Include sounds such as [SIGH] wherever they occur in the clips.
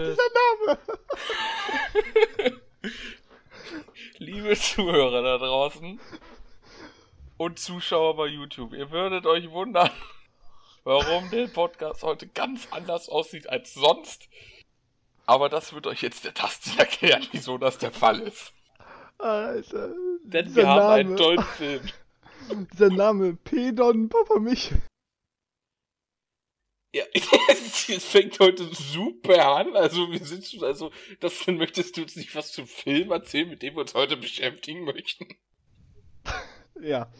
Liebe, Dieser Name! [LAUGHS] liebe Zuhörer da draußen und Zuschauer bei YouTube, ihr würdet euch wundern, warum der Podcast heute ganz anders aussieht als sonst. Aber das wird euch jetzt der Tasten erklären, wieso das der Fall ist. Alter. Denn wir haben einen tollen Film. Dieser Name, Pedon Papa mich. Ja, [LAUGHS] es fängt heute super an. Also, wir sind schon, also, das möchtest du jetzt nicht was zum Film erzählen, mit dem wir uns heute beschäftigen möchten? [LAUGHS] Ja.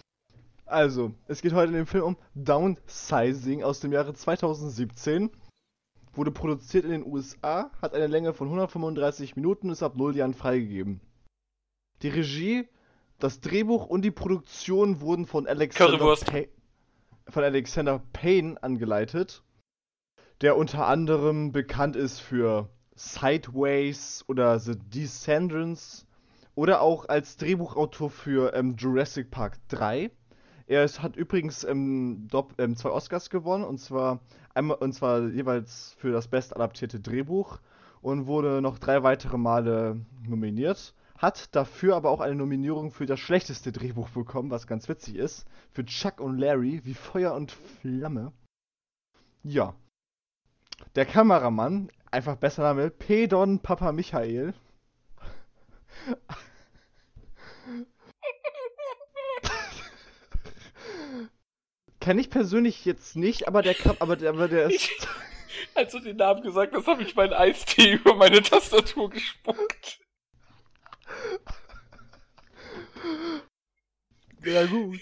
Also, es geht heute in dem Film um Downsizing aus dem Jahre 2017. Wurde produziert in den USA, hat eine Länge von 135 Minuten und ist ab 0 Jahren freigegeben. Die Regie, das Drehbuch und die Produktion wurden von Alexander, Currywurst. Pay von Alexander Payne angeleitet, der unter anderem bekannt ist für Sideways oder The Descendants oder auch als Drehbuchautor für ähm, Jurassic Park 3. Er ist, hat übrigens ähm, dopp- ähm, zwei Oscars gewonnen, und zwar einmal und zwar jeweils für das bestadaptierte Drehbuch und wurde noch drei weitere Male nominiert. Hat dafür aber auch eine Nominierung für das schlechteste Drehbuch bekommen, was ganz witzig ist. Für Chuck und Larry, wie Feuer und Flamme. Ja. Der Kameramann, einfach besser Name, Pedon Papa Michael. Kenne ich persönlich jetzt nicht, aber der Kam aber der, aber der ist. Ich, [LAUGHS] als du den Namen gesagt hast, habe ich meinen Eistee über meine Tastatur gespuckt. Ja, gut.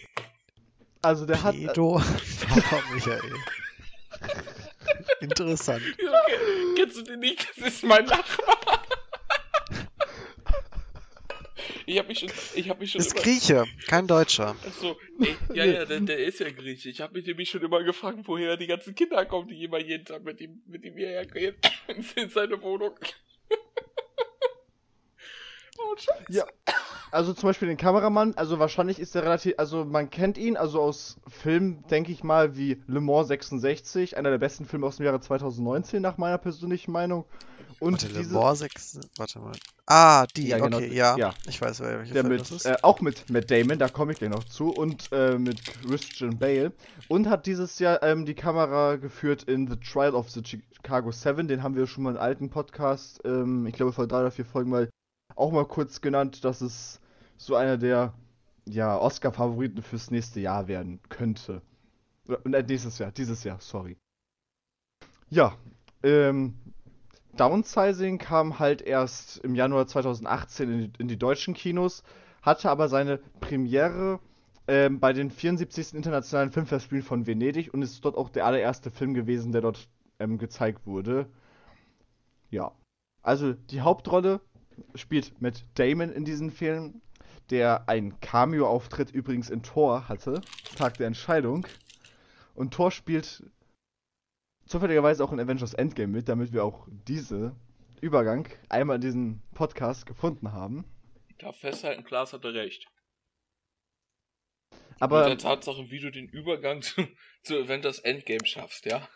Also der hat. Pedo Papa Michael. Interessant. [LAUGHS] Okay, kennst du den nicht? Das ist mein Nachbar. Ich habe mich schon, ich habe mich schon Ist immer, Grieche, kein Deutscher. Achso, ey, ja, ja, der, der ist ja Grieche. Ich habe mich nämlich schon immer gefragt, woher die ganzen Kinder kommen, die immer jeden Tag mit ihm, mit ihm hierher gehen. [LAUGHS] in seine Wohnung. Oh, Scheiße. Ja. Also zum Beispiel den Kameramann, also wahrscheinlich ist er relativ, also man kennt ihn, also aus Filmen, denke ich mal, wie Le Mans 66, einer der besten Filme aus dem Jahre 2019, nach meiner persönlichen Meinung. Und Warte, Le diese, Mans 6. Warte mal. Ah, die, Ja, genau, okay, ja. ja. Ich weiß, wer welcher der Film mit, das ist. äh, auch mit Matt Damon, da komme ich gleich noch zu, und äh, mit Christian Bale. Und hat dieses Jahr ähm, die Kamera geführt in The Trial of the Chicago 7, den haben wir schon mal im alten Podcast, ähm, ich glaube vor drei oder vier Folgen mal auch mal kurz genannt, dass es so einer der ja, Oscar-Favoriten fürs nächste Jahr werden könnte. Oder, äh, nächstes Jahr, dieses Jahr, sorry. Ja, ähm, Downsizing kam halt erst im Januar 2018 in die, in die deutschen Kinos, hatte aber seine Premiere ähm, bei den 74. Internationalen Filmfestspielen von Venedig und ist dort auch der allererste Film gewesen, der dort ähm, gezeigt wurde. Ja. Also die Hauptrolle spielt Matt Damon in diesem Film, der einen Cameo-Auftritt übrigens in Thor hatte, Tag der Entscheidung. Und Thor spielt zufälligerweise auch in Avengers Endgame mit, damit wir auch diese Übergang einmal in diesem Podcast gefunden haben. Ich darf festhalten, Klaas hatte recht. Aber Mit der Tatsache, wie du den Übergang [LAUGHS] zu, zu Avengers Endgame schaffst, ja?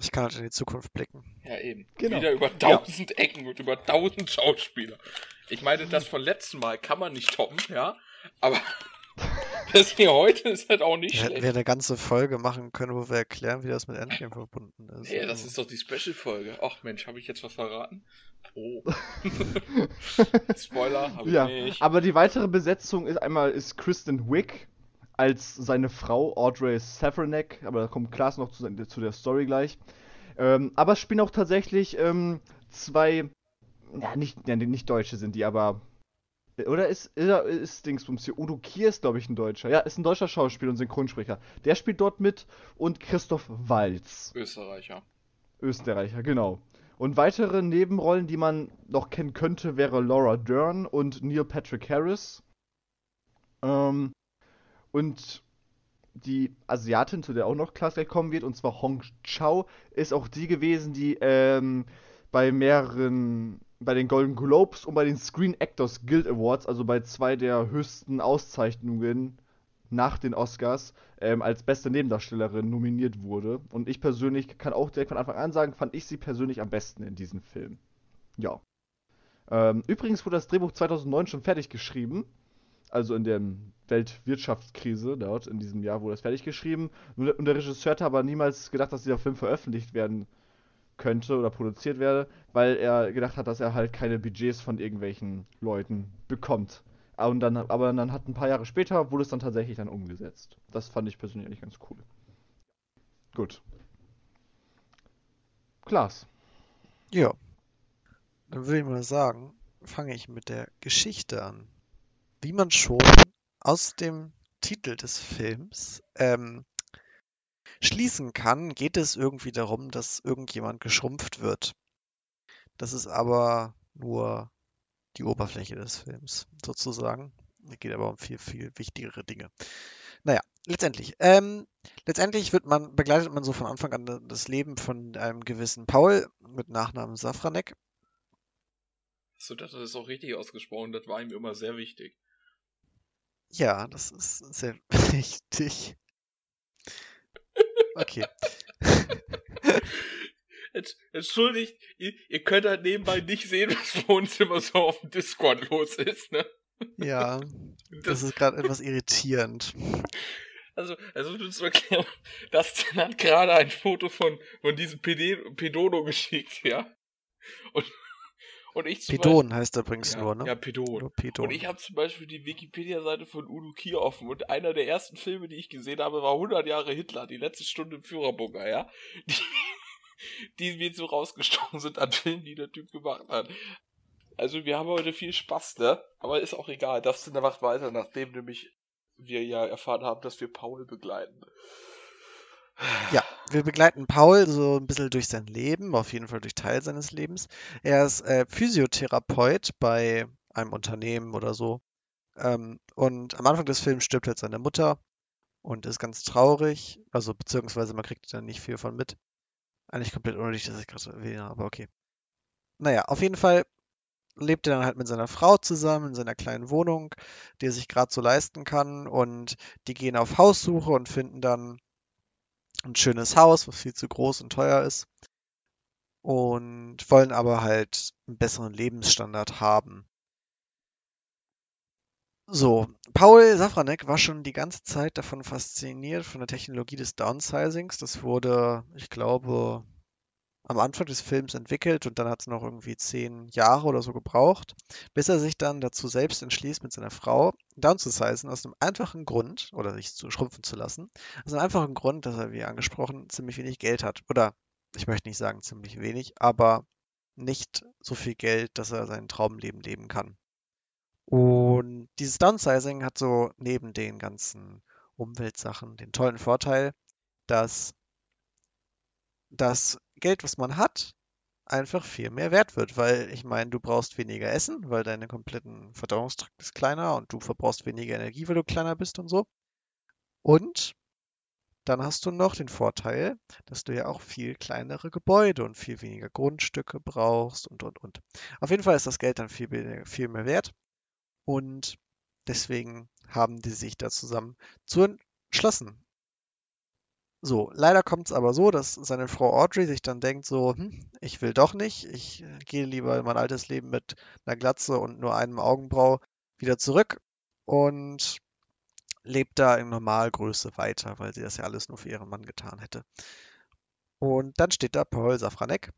Ich kann halt in die Zukunft blicken. Ja, eben. Genau. Wieder über tausend Ecken und über tausend Schauspieler. Ich meine, das von letzten Mal kann man nicht toppen, ja? Aber [LAUGHS] das hier heute ist halt auch nicht Da hätten schlecht. wir eine ganze Folge machen können, wo wir erklären, wie das mit Endgame verbunden ist. Ja, das ist doch die Special-Folge. Ach Mensch, habe ich jetzt was verraten? Oh. [LAUGHS] Spoiler, habe ich ja, nicht. aber die weitere Besetzung ist einmal ist Kristen Wiig als seine Frau Audrey Safranek, aber da kommt Klaas noch zu, zu der Story gleich. Ähm, aber es spielen auch tatsächlich ähm, zwei, ja nicht, ja, nicht Deutsche sind die, aber oder ist, ist, ist Dingsbums hier, Udo Kier ist glaube ich ein Deutscher. Ja, ist ein deutscher Schauspieler und Synchronsprecher. Der spielt dort mit und Christoph Walz. Österreicher. Österreicher, genau. Und weitere Nebenrollen, die man noch kennen könnte, wäre Laura Dern und Neil Patrick Harris. Ähm, und die Asiatin, zu der auch noch Klaas kommen wird, und zwar Hong Chao, ist auch die gewesen, die ähm, bei mehreren, bei den Golden Globes und bei den Screen Actors Guild Awards, also bei zwei der höchsten Auszeichnungen nach den Oscars, ähm, als beste Nebendarstellerin nominiert wurde. Und ich persönlich kann auch direkt von Anfang an sagen, fand ich sie persönlich am besten in diesem Film. Ja. Ähm, übrigens wurde das Drehbuch 2009 schon fertig geschrieben. Also in der Weltwirtschaftskrise dort, in diesem Jahr wurde das fertig geschrieben. Und der Regisseur hat aber niemals gedacht, dass dieser Film veröffentlicht werden könnte oder produziert werde, weil er gedacht hat, dass er halt keine Budgets von irgendwelchen Leuten bekommt. Und dann, aber dann hat ein paar Jahre später wurde es dann tatsächlich dann umgesetzt. Das fand ich persönlich eigentlich ganz cool. Gut. Klaas. Ja. Dann würde ich mal sagen, fange ich mit der Geschichte an. Wie man schon aus dem Titel des Films ähm, schließen kann, geht es irgendwie darum, dass irgendjemand geschrumpft wird. Das ist aber nur die Oberfläche des Films, sozusagen. Es geht aber um viel, viel wichtigere Dinge. Naja, letztendlich. Ähm, letztendlich wird man, begleitet man so von Anfang an das Leben von einem gewissen Paul mit Nachnamen Safranek. So, das ist auch richtig ausgesprochen, das war ihm immer sehr wichtig. Ja, das ist sehr [LAUGHS] wichtig. Okay. [LAUGHS] Entschuldigt, ihr, ihr, könnt halt nebenbei nicht sehen, [LAUGHS] was bei uns immer so auf dem Discord los ist, ne? Ja, das, das ist gerade etwas irritierend. Also, also du zu erklären, Dustin hat gerade ein Foto von, von diesem Pedono geschickt, ja? Und und ich Pedon Beispiel, heißt er übrigens ja, nur, ne? Ja, Pedon. Pedon. Und ich habe zum Beispiel die Wikipedia-Seite von Udo Kier offen und einer der ersten Filme, die ich gesehen habe, war 100 Jahre Hitler, die letzte Stunde im Führerbunker, ja? [LAUGHS] Die, die mir so rausgestochen sind an Filmen, die der Typ gemacht hat. Also wir haben heute viel Spaß, ne? Aber ist auch egal. Das sind einfach weiter, nachdem nämlich wir ja erfahren haben, dass wir Paul begleiten. Ja, wir begleiten Paul so ein bisschen durch sein Leben, auf jeden Fall durch Teil seines Lebens. Er ist äh, Physiotherapeut bei einem Unternehmen oder so. Ähm, und am Anfang des Films stirbt jetzt seine Mutter und ist ganz traurig. Also, beziehungsweise man kriegt da nicht viel von mit. Eigentlich komplett unnötig, dass ich gerade erwähne, aber okay. Naja, auf jeden Fall lebt er dann halt mit seiner Frau zusammen in seiner kleinen Wohnung, die er sich gerade so leisten kann. Und die gehen auf Haussuche und finden dann ein schönes Haus, was viel zu groß und teuer ist. Und wollen aber halt einen besseren Lebensstandard haben. So, Paul Safranek war schon die ganze Zeit davon fasziniert von der Technologie des Downsizings. Das wurde, ich glaube, am Anfang des Films entwickelt und dann hat es noch irgendwie zehn Jahre oder so gebraucht, bis er sich dann dazu selbst entschließt, mit seiner Frau downzusizen, aus einem einfachen Grund, oder sich zu schrumpfen zu lassen, aus einem einfachen Grund, dass er, wie angesprochen, ziemlich wenig Geld hat. Oder, ich möchte nicht sagen ziemlich wenig, aber nicht so viel Geld, dass er sein Traumleben leben kann. Und dieses Downsizing hat so neben den ganzen Umweltsachen den tollen Vorteil, dass das Geld, was man hat, einfach viel mehr wert wird, weil ich meine, du brauchst weniger Essen, weil deine kompletten Verdauungstrakt ist kleiner und du verbrauchst weniger Energie, weil du kleiner bist und so. Und dann hast du noch den Vorteil, dass du ja auch viel kleinere Gebäude und viel weniger Grundstücke brauchst und, und, und. Auf jeden Fall ist das Geld dann viel, viel mehr wert und deswegen haben die sich da zusammen zu entschlossen, so, leider kommt es aber so, dass seine Frau Audrey sich dann denkt so, hm, ich will doch nicht, ich äh, gehe lieber in mein altes Leben mit einer Glatze und nur einem Augenbrau wieder zurück und lebt da in Normalgröße weiter, weil sie das ja alles nur für ihren Mann getan hätte. Und dann steht da Paul Safranek,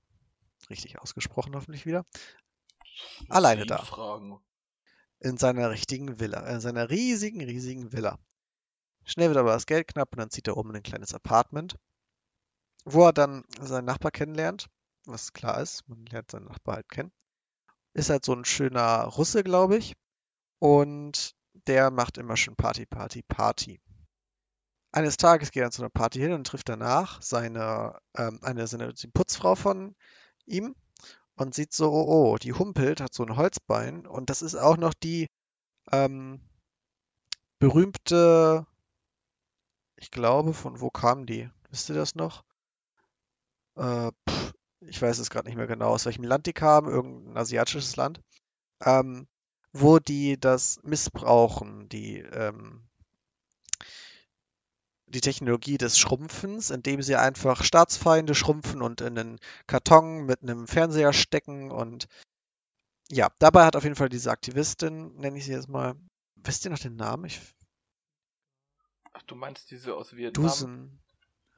richtig ausgesprochen hoffentlich wieder, alleine da. Fragen. In seiner richtigen Villa, in seiner riesigen, riesigen Villa. Schnell wird aber das Geld knapp und dann zieht er um in ein kleines Apartment, wo er dann seinen Nachbar kennenlernt, was klar ist, man lernt seinen Nachbar halt kennen. Ist halt so ein schöner Russe, glaube ich. Und der macht immer schön Party, Party, Party. Eines Tages geht er zu einer Party hin und trifft danach seine, ähm, eine, seine die Putzfrau von ihm und sieht so, oh, oh, die humpelt, hat so ein Holzbein und das ist auch noch die ähm, berühmte ich glaube, von wo kamen die? Wisst ihr das noch? Äh, pff, ich weiß es gerade nicht mehr genau, aus welchem Land die kamen, irgendein asiatisches Land, ähm, wo die das missbrauchen, die, ähm, die Technologie des Schrumpfens, indem sie einfach Staatsfeinde schrumpfen und in einen Karton mit einem Fernseher stecken und ja, dabei hat auf jeden Fall diese Aktivistin, nenne ich sie jetzt mal, wisst ihr noch den Namen? Ich, Ach, du meinst diese aus Vietnam? Dusen.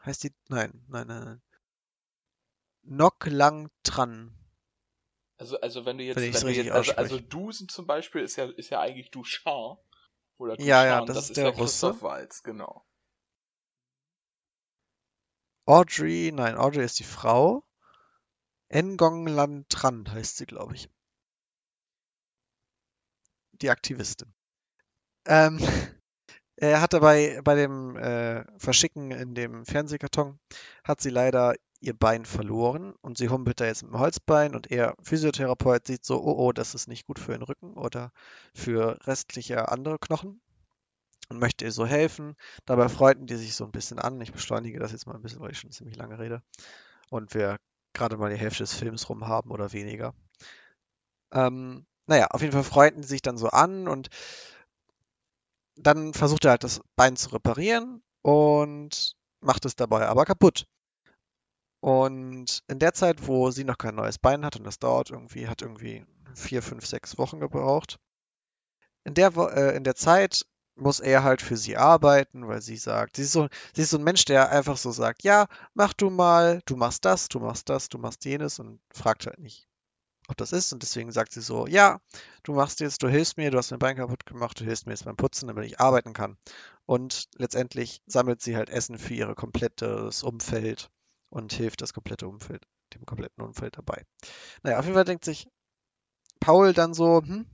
Heißt die? Nein, nein, nein, nein. Nok Lang Tran. Also, also wenn du jetzt, Wenn wenn du jetzt also, also Dusen zum Beispiel ist ja, ist ja eigentlich Duchamp. Oder Ja, ja, Duchamp, das das ist ist der ja Russe. Christoph Waltz, genau. Audrey, nein, Audrey ist die Frau. Ngong Lan Tran heißt sie, glaube ich. Die Aktivistin. Ähm, [LAUGHS] er hat dabei bei dem äh, Verschicken in dem Fernsehkarton, hat sie leider ihr Bein verloren und sie humpelt da jetzt mit dem Holzbein und er, Physiotherapeut, sieht so, oh oh, das ist nicht gut für den Rücken oder für restliche andere Knochen und möchte ihr so helfen. Dabei freunden die sich so ein bisschen an. Ich beschleunige das jetzt mal ein bisschen, weil ich schon ziemlich lange rede und wir gerade mal die Hälfte des Films rum haben oder weniger. Ähm, naja, auf jeden Fall freunden die sich dann so an und dann versucht er halt das Bein zu reparieren und macht es dabei aber kaputt. Und in der Zeit, wo sie noch kein neues Bein hat, und das dauert irgendwie, hat irgendwie vier, fünf, sechs Wochen gebraucht, in der, äh, in der Zeit muss er halt für sie arbeiten, weil sie sagt, sie ist, so, sie ist so ein Mensch, der einfach so sagt, ja, mach du mal, du machst das, du machst das, du machst jenes und fragt halt nicht, ob das ist. Und deswegen sagt sie so, ja, du machst jetzt, du hilfst mir, du hast mein Bein kaputt gemacht, du hilfst mir jetzt beim Putzen, damit ich arbeiten kann. Und letztendlich sammelt sie halt Essen für ihr komplettes Umfeld und hilft das komplette Umfeld, dem kompletten Umfeld dabei. Naja, auf jeden Fall denkt sich Paul dann so, hm,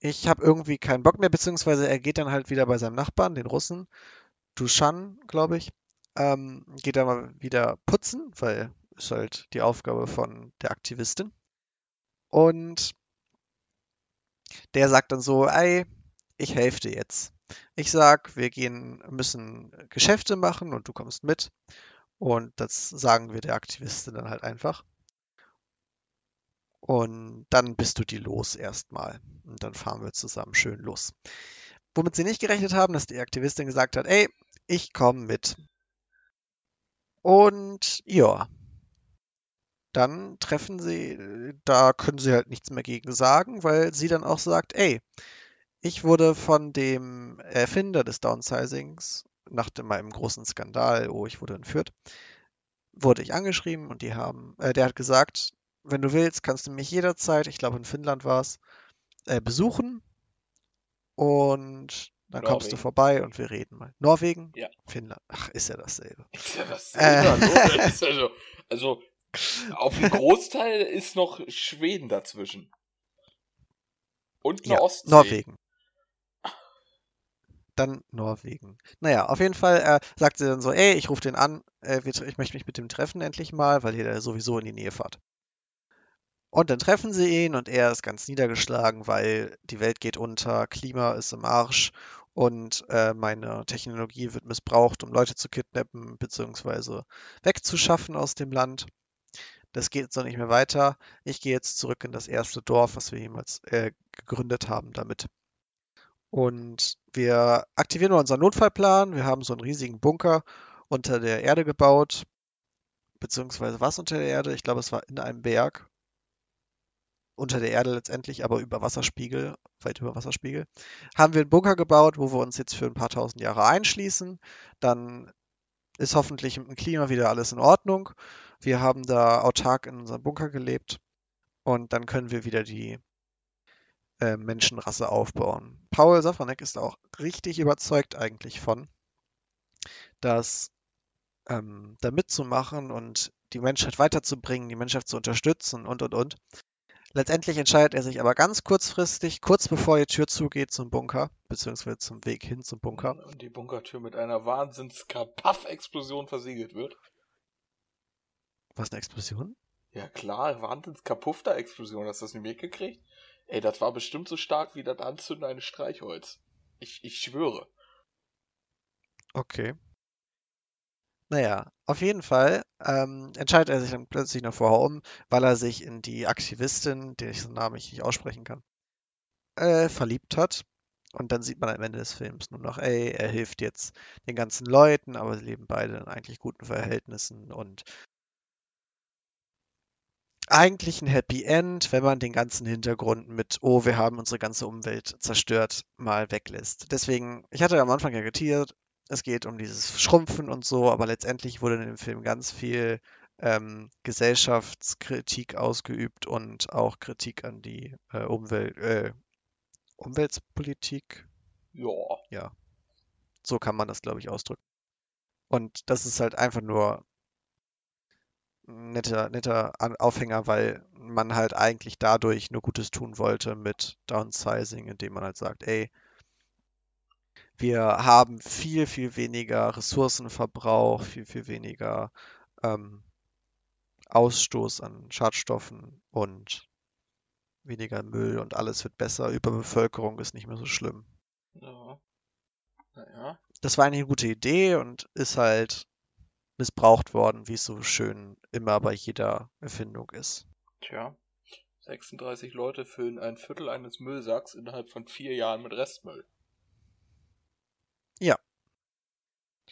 ich habe irgendwie keinen Bock mehr, beziehungsweise er geht dann halt wieder bei seinem Nachbarn, den Russen, Dushan, glaube ich, ähm, geht dann mal wieder putzen, weil ist halt die Aufgabe von der Aktivistin. Und der sagt dann so, ey, ich helfe dir jetzt. Ich sag, wir gehen, müssen Geschäfte machen und du kommst mit. Und das sagen wir der Aktivistin dann halt einfach. Und dann bist du die los erstmal. Und dann fahren wir zusammen schön los. Womit sie nicht gerechnet haben, dass die Aktivistin gesagt hat, ey, ich komme mit. Und ja, dann treffen sie, da können sie halt nichts mehr gegen sagen, weil sie dann auch sagt, ey, ich wurde von dem Erfinder des Downsizings nach dem, meinem großen Skandal, oh, ich wurde entführt, wurde ich angeschrieben und die haben, äh, der hat gesagt, wenn du willst, kannst du mich jederzeit, ich glaube in Finnland war es, äh, besuchen und dann kommst du Norwegen. vorbei und wir reden mal. Norwegen? Ja. Finnland. Ach, ist ja dasselbe. Ist ja das Äh. also, also auf dem Großteil ist noch Schweden dazwischen. Und eine Ja, Ostsee. Norwegen. Dann Norwegen. Naja, auf jeden Fall äh, sagt sie dann so, ey, ich rufe den an, äh, ich möchte mich mit dem treffen endlich mal, weil ihr da sowieso in die Nähe fahrt. Und dann treffen sie ihn und er ist ganz niedergeschlagen, weil die Welt geht unter, Klima ist im Arsch und äh, meine Technologie wird missbraucht, um Leute zu kidnappen bzw. wegzuschaffen aus dem Land. Das geht so nicht mehr weiter. Ich gehe jetzt zurück in das erste Dorf, was wir jemals äh, gegründet haben damit. Und wir aktivieren nur unseren Notfallplan. Wir haben so einen riesigen Bunker unter der Erde gebaut. Beziehungsweise was unter der Erde? Ich glaube, es war in einem Berg. Unter der Erde letztendlich, aber über Wasserspiegel, weit über Wasserspiegel. Haben wir einen Bunker gebaut, wo wir uns jetzt für ein paar tausend Jahre einschließen. Dann ist hoffentlich mit dem Klima wieder alles in Ordnung. Wir haben da autark in unserem Bunker gelebt. Und dann können wir wieder die äh, Menschenrasse aufbauen. Paul Safranek ist auch richtig überzeugt eigentlich von, dass ähm, da mitzumachen und die Menschheit weiterzubringen, die Menschheit zu unterstützen und und und. Letztendlich entscheidet er sich aber ganz kurzfristig, kurz bevor die Tür zugeht zum Bunker, beziehungsweise zum Weg hin zum Bunker. Und die Bunkertür mit einer Wahnsinns-Kapaff-Explosion versiegelt wird. Was eine Explosion? Ja klar, Wahnsinns-Kapuffter-Explosion. Hast du das nicht mitgekriegt? Ey, das war bestimmt so stark wie das Anzünden eines Streichholz. Ich, ich schwöre. Okay. Naja, auf jeden Fall ähm, entscheidet er sich dann plötzlich noch vorher um, weil er sich in die Aktivistin, deren Namen ich nicht aussprechen kann, äh, verliebt hat. Und dann sieht man am Ende des Films nur noch, ey, er hilft jetzt den ganzen Leuten, aber sie leben beide in eigentlich guten Verhältnissen und eigentlich ein Happy End, wenn man den ganzen Hintergrund mit, oh, wir haben unsere ganze Umwelt zerstört, mal weglässt. Deswegen, ich hatte am Anfang ja getiert, es geht um dieses Schrumpfen und so, aber letztendlich wurde in dem Film ganz viel ähm, Gesellschaftskritik ausgeübt und auch Kritik an die äh, Umwelt, äh, Umweltpolitik. Ja. Ja. So kann man das, glaube ich, ausdrücken. Und das ist halt einfach nur ein netter, netter Aufhänger, weil man halt eigentlich dadurch nur Gutes tun wollte mit Downsizing, indem man halt sagt, ey, wir haben viel, viel weniger Ressourcenverbrauch, viel, viel weniger ähm, Ausstoß an Schadstoffen und weniger Müll und alles wird besser. Überbevölkerung ist nicht mehr so schlimm. Ja. Naja. Das war eine gute Idee und ist halt missbraucht worden, wie es so schön immer bei jeder Erfindung ist. Tja. 36 Leute füllen ein Viertel eines Müllsacks innerhalb von vier Jahren mit Restmüll.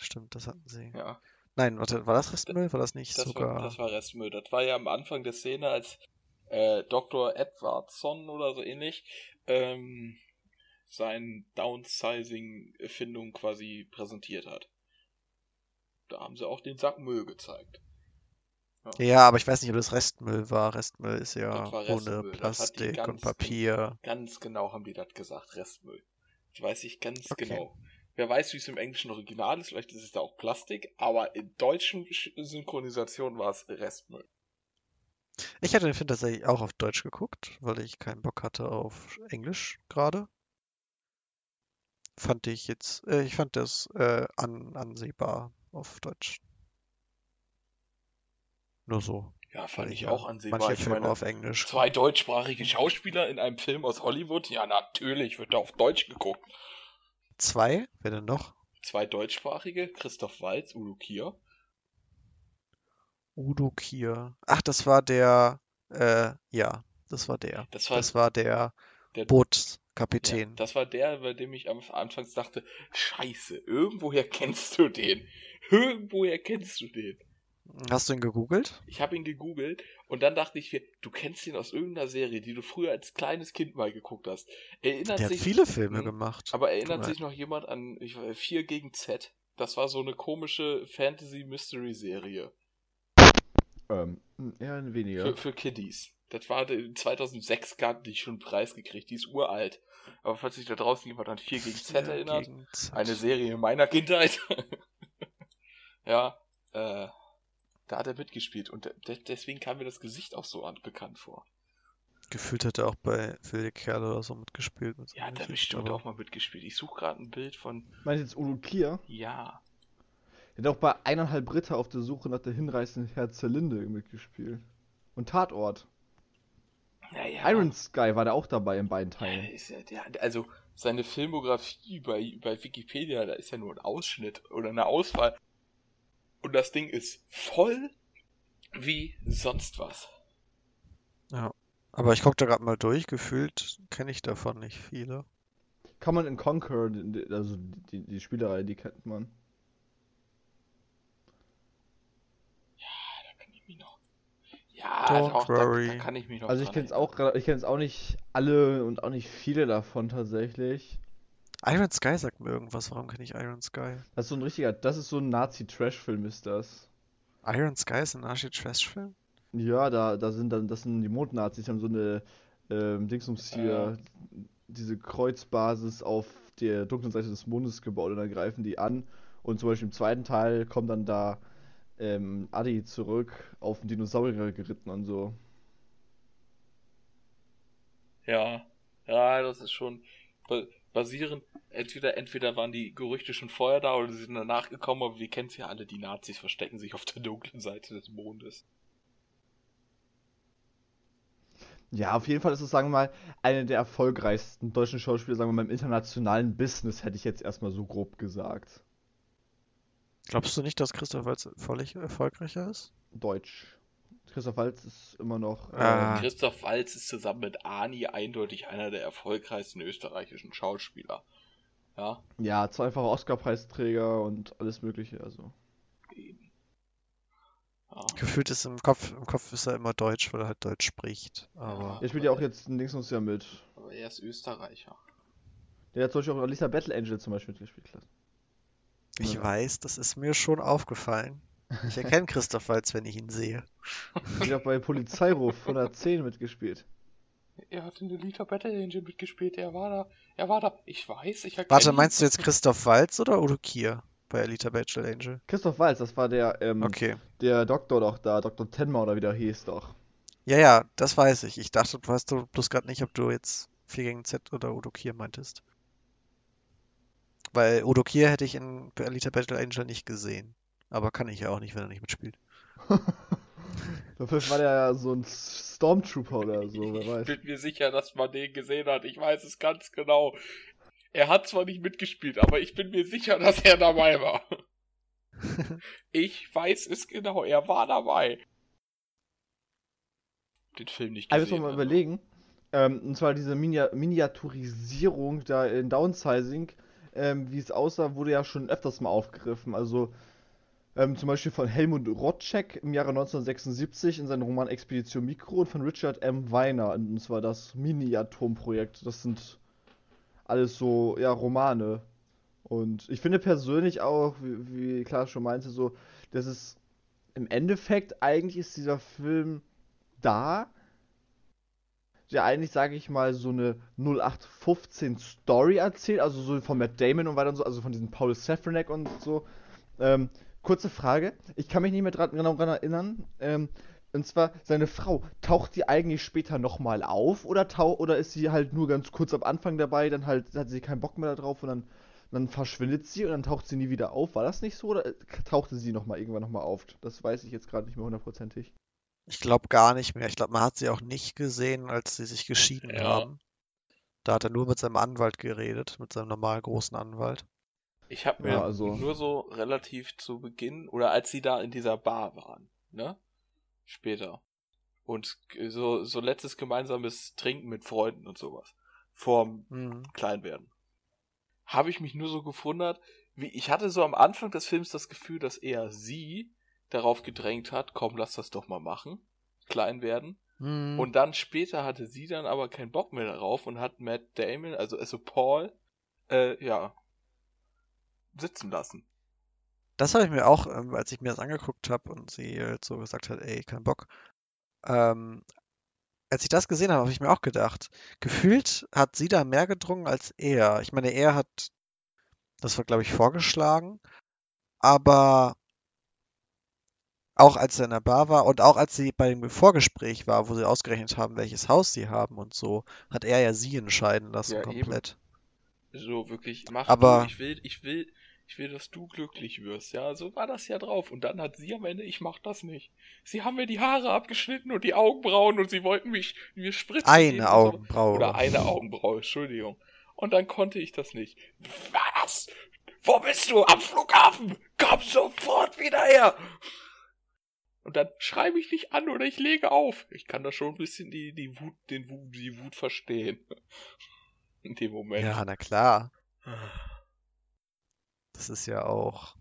Stimmt, das hatten sie. Ja. Nein, warte, war das Restmüll? War das nicht Das sogar? war, das war Restmüll. Das war ja am Anfang der Szene, als äh, Dr. Edwardson oder so ähnlich ähm, sein Downsizing-Erfindung quasi präsentiert hat. Da haben sie auch den Sack Müll gezeigt. Ja, aber ich weiß nicht, ob das Restmüll war. Restmüll ist ja ohne Restmüll. Die Plastik ganz und Papier. Ganz genau haben die das gesagt, Restmüll. Das weiß ich ganz Okay. genau. Wer weiß, wie es im englischen Original ist, vielleicht ist es da auch Plastik, aber in deutschen Sch- Synchronisation war es Restmüll. Ich hatte den Film tatsächlich auch auf Deutsch geguckt, weil ich keinen Bock hatte auf Englisch gerade. Fand ich jetzt, äh, ich fand das äh, an, ansehbar auf Deutsch. Nur so. Ja, fand ich ja auch ansehbar. Manche Ich Filme meine, auf Englisch. Zwei deutschsprachige Schauspieler in einem Film aus Hollywood? Ja, natürlich, wird da auf Deutsch geguckt. Zwei? Wer denn noch? Zwei deutschsprachige, Christoph Waltz, Udo Kier. Udo Kier. Ach, das war der, äh, ja, das war der. Das war, Das war der der, ja, Bootskapitän. das war der, bei dem ich am Anfangs dachte, scheiße, irgendwoher kennst du den. Irgendwoher kennst du den. Hast du ihn gegoogelt? Ich habe ihn gegoogelt und dann dachte ich mir, du kennst ihn aus irgendeiner Serie, die du früher als kleines Kind mal geguckt hast. Erinnert Der hat sich, viele Filme Hm. gemacht. aber erinnert sich noch jemand an ich, weiß, 4 gegen Z? Das war so eine komische Fantasy-Mystery-Serie. Ähm, eher weniger. Für, für Kiddies. Das war in 2006 gab die schon einen Preis gekriegt. Die ist uralt. Aber falls sich da draußen jemand an 4 gegen Z erinnert, gegen Z. eine Serie meiner Kindheit. [LAUGHS] ja, äh, da hat er mitgespielt und de deswegen kam mir das Gesicht auch so an bekannt vor. Gefühlt hat er auch bei Wilde Kerle oder so mitgespielt. Mit Ja, er Gesicht, bestimmt aber- auch mal mitgespielt. Ich suche gerade ein Bild von. Meinst du jetzt Udo Kier? Ja. Der hat auch bei eineinhalb Ritter auf der Suche nach der hinreißenden Herzerlinde mitgespielt. Und Tatort. Naja. Iron Sky war da auch dabei in beiden Ja, Teilen. ja, der, also seine Filmografie bei, bei Wikipedia, da ist ja nur ein Ausschnitt oder eine Auswahl. Und das Ding ist voll wie sonst was. Ja. Aber ich gucke da gerade mal durch. Gefühlt kenne ich davon nicht viele. Command and Conquer, die- die- also die, die Spielerei, die kennt man. Da kann ich mich noch. Ja, da, worry. da kann ich mich noch. Also ich kenne es auch, ich kenne es auch nicht alle und auch nicht viele davon tatsächlich. Iron Sky sagt mir irgendwas. Warum kenne ich Iron Sky? Das ist so ein richtiger, das ist so ein Nazi-Trash-Film ist das. Iron Sky ist ein Archie-Trash-Film? Ja, da, da sind dann, das sind die Mondnazis, die haben so eine ähm, Dingsums hier, diese Kreuzbasis auf der dunklen Seite des Mondes gebaut und dann greifen die an. Und zum Beispiel im zweiten Teil kommt dann da ähm, Adi zurück auf den Dinosaurier geritten und so. Ja, ja, das ist schon ba- basierend. Entweder, entweder waren die Gerüchte schon vorher da oder sie sind danach gekommen, aber wir kennen es ja alle, die Nazis verstecken sich auf der dunklen Seite des Mondes. Ja, auf jeden Fall ist es, sagen wir mal, eine der erfolgreichsten deutschen Schauspieler, sagen wir mal, im internationalen Business, hätte ich jetzt erstmal so grob gesagt. Glaubst du nicht, dass Christoph Waltz völlig erfolgreicher ist? Deutsch. Christoph Waltz ist immer noch. Ah. Ähm, Christoph Waltz ist zusammen mit Ani eindeutig einer der erfolgreichsten österreichischen Schauspieler. Ja, ja, zweifacher Oscar-Preisträger und alles Mögliche, also. eben. Ja. Gefühlt ist im Kopf, im Kopf ist er immer Deutsch, weil er halt Deutsch spricht. Aber Der spielt ja auch jetzt in Dingsens ja mit. Aber er ist Österreicher. Der hat zum Beispiel auch Lisa Battle Angel zum Beispiel mitgespielt. Klasse. ich Ja. weiß, das ist mir schon aufgefallen. Ich erkenne Christoph Waltz, wenn ich ihn sehe. Der hat auch bei Polizeiruf 110 mitgespielt. Er hat in der Lita Battle Angel mitgespielt. Er war da. Er war da. Ich weiß, ich erkenne Warte, meinst du jetzt Christoph Waltz oder Udo Kier bei Elita Battle Angel? Christoph Waltz, das war der, ähm, Okay. der Doktor doch da, Dr. Tenma oder wie der hieß doch. Ja, ja, das weiß ich. Ich dachte, du weißt du bloß gerade nicht, ob du jetzt 4 gegen Z oder Udo Kier meintest. Weil Udo Kier hätte ich in Elita Battle Angel nicht gesehen. Aber kann ich ja auch nicht, wenn er nicht mitspielt. [LAUGHS] Dafür war der ja so ein Stormtrooper oder so, wer Ich weiß. bin mir sicher, dass man den gesehen hat. Ich weiß es ganz genau. Er hat zwar nicht mitgespielt, aber ich bin mir sicher, dass er dabei war. [LAUGHS] Ich weiß es genau. Er war dabei. Den Film nicht jetzt gesehen. noch mal ne? überlegen. Ähm, und zwar diese Minia Miniaturisierung da in Downsizing, ähm, wie es aussah, wurde ja schon öfters mal aufgegriffen. Also ähm, zum Beispiel von Helmut Rotschek im Jahre 1976 in seinem Roman Expedition Mikro und von Richard M. Weiner, und zwar das Mini-Atom-Projekt. Das sind alles so, ja, Romane. Und ich finde persönlich auch, wie, wie Klaas schon meinte, so, dass es im Endeffekt eigentlich ist dieser Film da, der eigentlich, sage ich mal, so eine 0815 Story erzählt, also so von Matt Damon und weiter und so, also von diesem Paul Safranek und so. Ähm, kurze Frage, ich kann mich nicht mehr dran, genau dran erinnern. Ähm, und zwar, seine Frau, taucht die eigentlich später nochmal auf oder, tau oder ist sie halt nur ganz kurz am Anfang dabei, dann halt hat sie keinen Bock mehr darauf und dann, dann verschwindet sie und dann taucht sie nie wieder auf? War das nicht so oder äh, tauchte sie nochmal irgendwann nochmal auf? Das weiß ich jetzt gerade nicht mehr hundertprozentig. Ich glaube gar nicht mehr. Ich glaube, man hat sie auch nicht gesehen, als sie sich geschieden Ja. haben. Da hat er nur mit seinem Anwalt geredet, mit seinem normalen großen Anwalt. Ich habe mir Ja, also- nur so relativ zu Beginn oder als sie da in dieser Bar waren, ne? Später. Und so, so letztes gemeinsames Trinken mit Freunden und sowas. Vorm Mhm. Kleinwerden. Habe ich mich nur so gewundert, wie ich hatte so am Anfang des Films das Gefühl, dass eher sie darauf gedrängt hat, komm, lass das doch mal machen. Klein werden. Mhm. Und dann später hatte sie dann aber keinen Bock mehr darauf und hat Matt Damon, also, also Paul, äh, ja, sitzen lassen. Das habe ich mir auch, ähm, als ich mir das angeguckt habe und sie halt so gesagt hat, ey, kein Bock. Ähm, als ich das gesehen habe, habe ich mir auch gedacht, gefühlt hat sie da mehr gedrungen als er. Ich meine, er hat, das war, glaube ich, vorgeschlagen, aber auch als er in der Bar war und auch als sie bei dem Vorgespräch war, wo sie ausgerechnet haben, welches Haus sie haben und so, hat er ja sie entscheiden lassen Ja, eben. komplett. So, wirklich, mach Aber- ich will, ich will, ich will, dass du glücklich wirst, ja, so war das ja drauf. Und dann hat sie am Ende, ich mach das nicht. Sie haben mir die Haare abgeschnitten und die Augenbrauen und sie wollten mich, mir spritzen Eine. Augenbraue. Oder eine Augenbraue, Entschuldigung. Und dann konnte ich das nicht. Was? Wo bist du? Am Flughafen? Komm sofort wieder her! Und dann schreibe ich dich an oder ich lege auf. Ich kann da schon ein bisschen die, die Wut, den Wut, die Wut verstehen. In dem Moment. Ja, na klar. Das ist ja auch.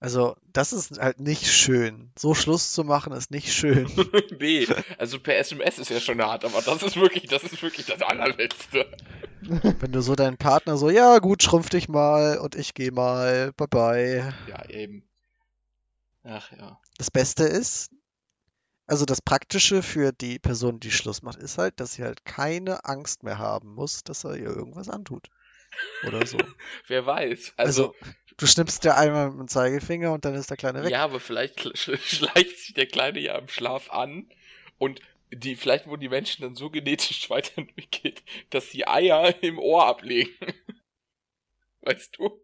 Also, das ist halt nicht schön. So Schluss zu machen ist nicht schön. [LAUGHS] nee, also per SMS ist ja schon hart, aber das ist wirklich, das ist wirklich das allerletzte. [LAUGHS] Wenn du so deinen Partner so, ja gut, schrumpf dich mal und ich geh mal, bye bye. Ja, eben. Ach ja. Das Beste ist, also das Praktische für die Person, die Schluss macht, ist halt, dass sie halt keine Angst mehr haben muss, dass er ihr irgendwas antut. Oder so. [LAUGHS] Wer weiß. Also, Also, du schnippst dir einmal mit dem Zeigefinger und dann ist der Kleine weg. ja, aber vielleicht [LAUGHS] schleicht sich der Kleine ja im Schlaf an und die, vielleicht wurden die Menschen dann so genetisch [LAUGHS] weiterentwickelt, dass die Eier im Ohr ablegen. Weißt du?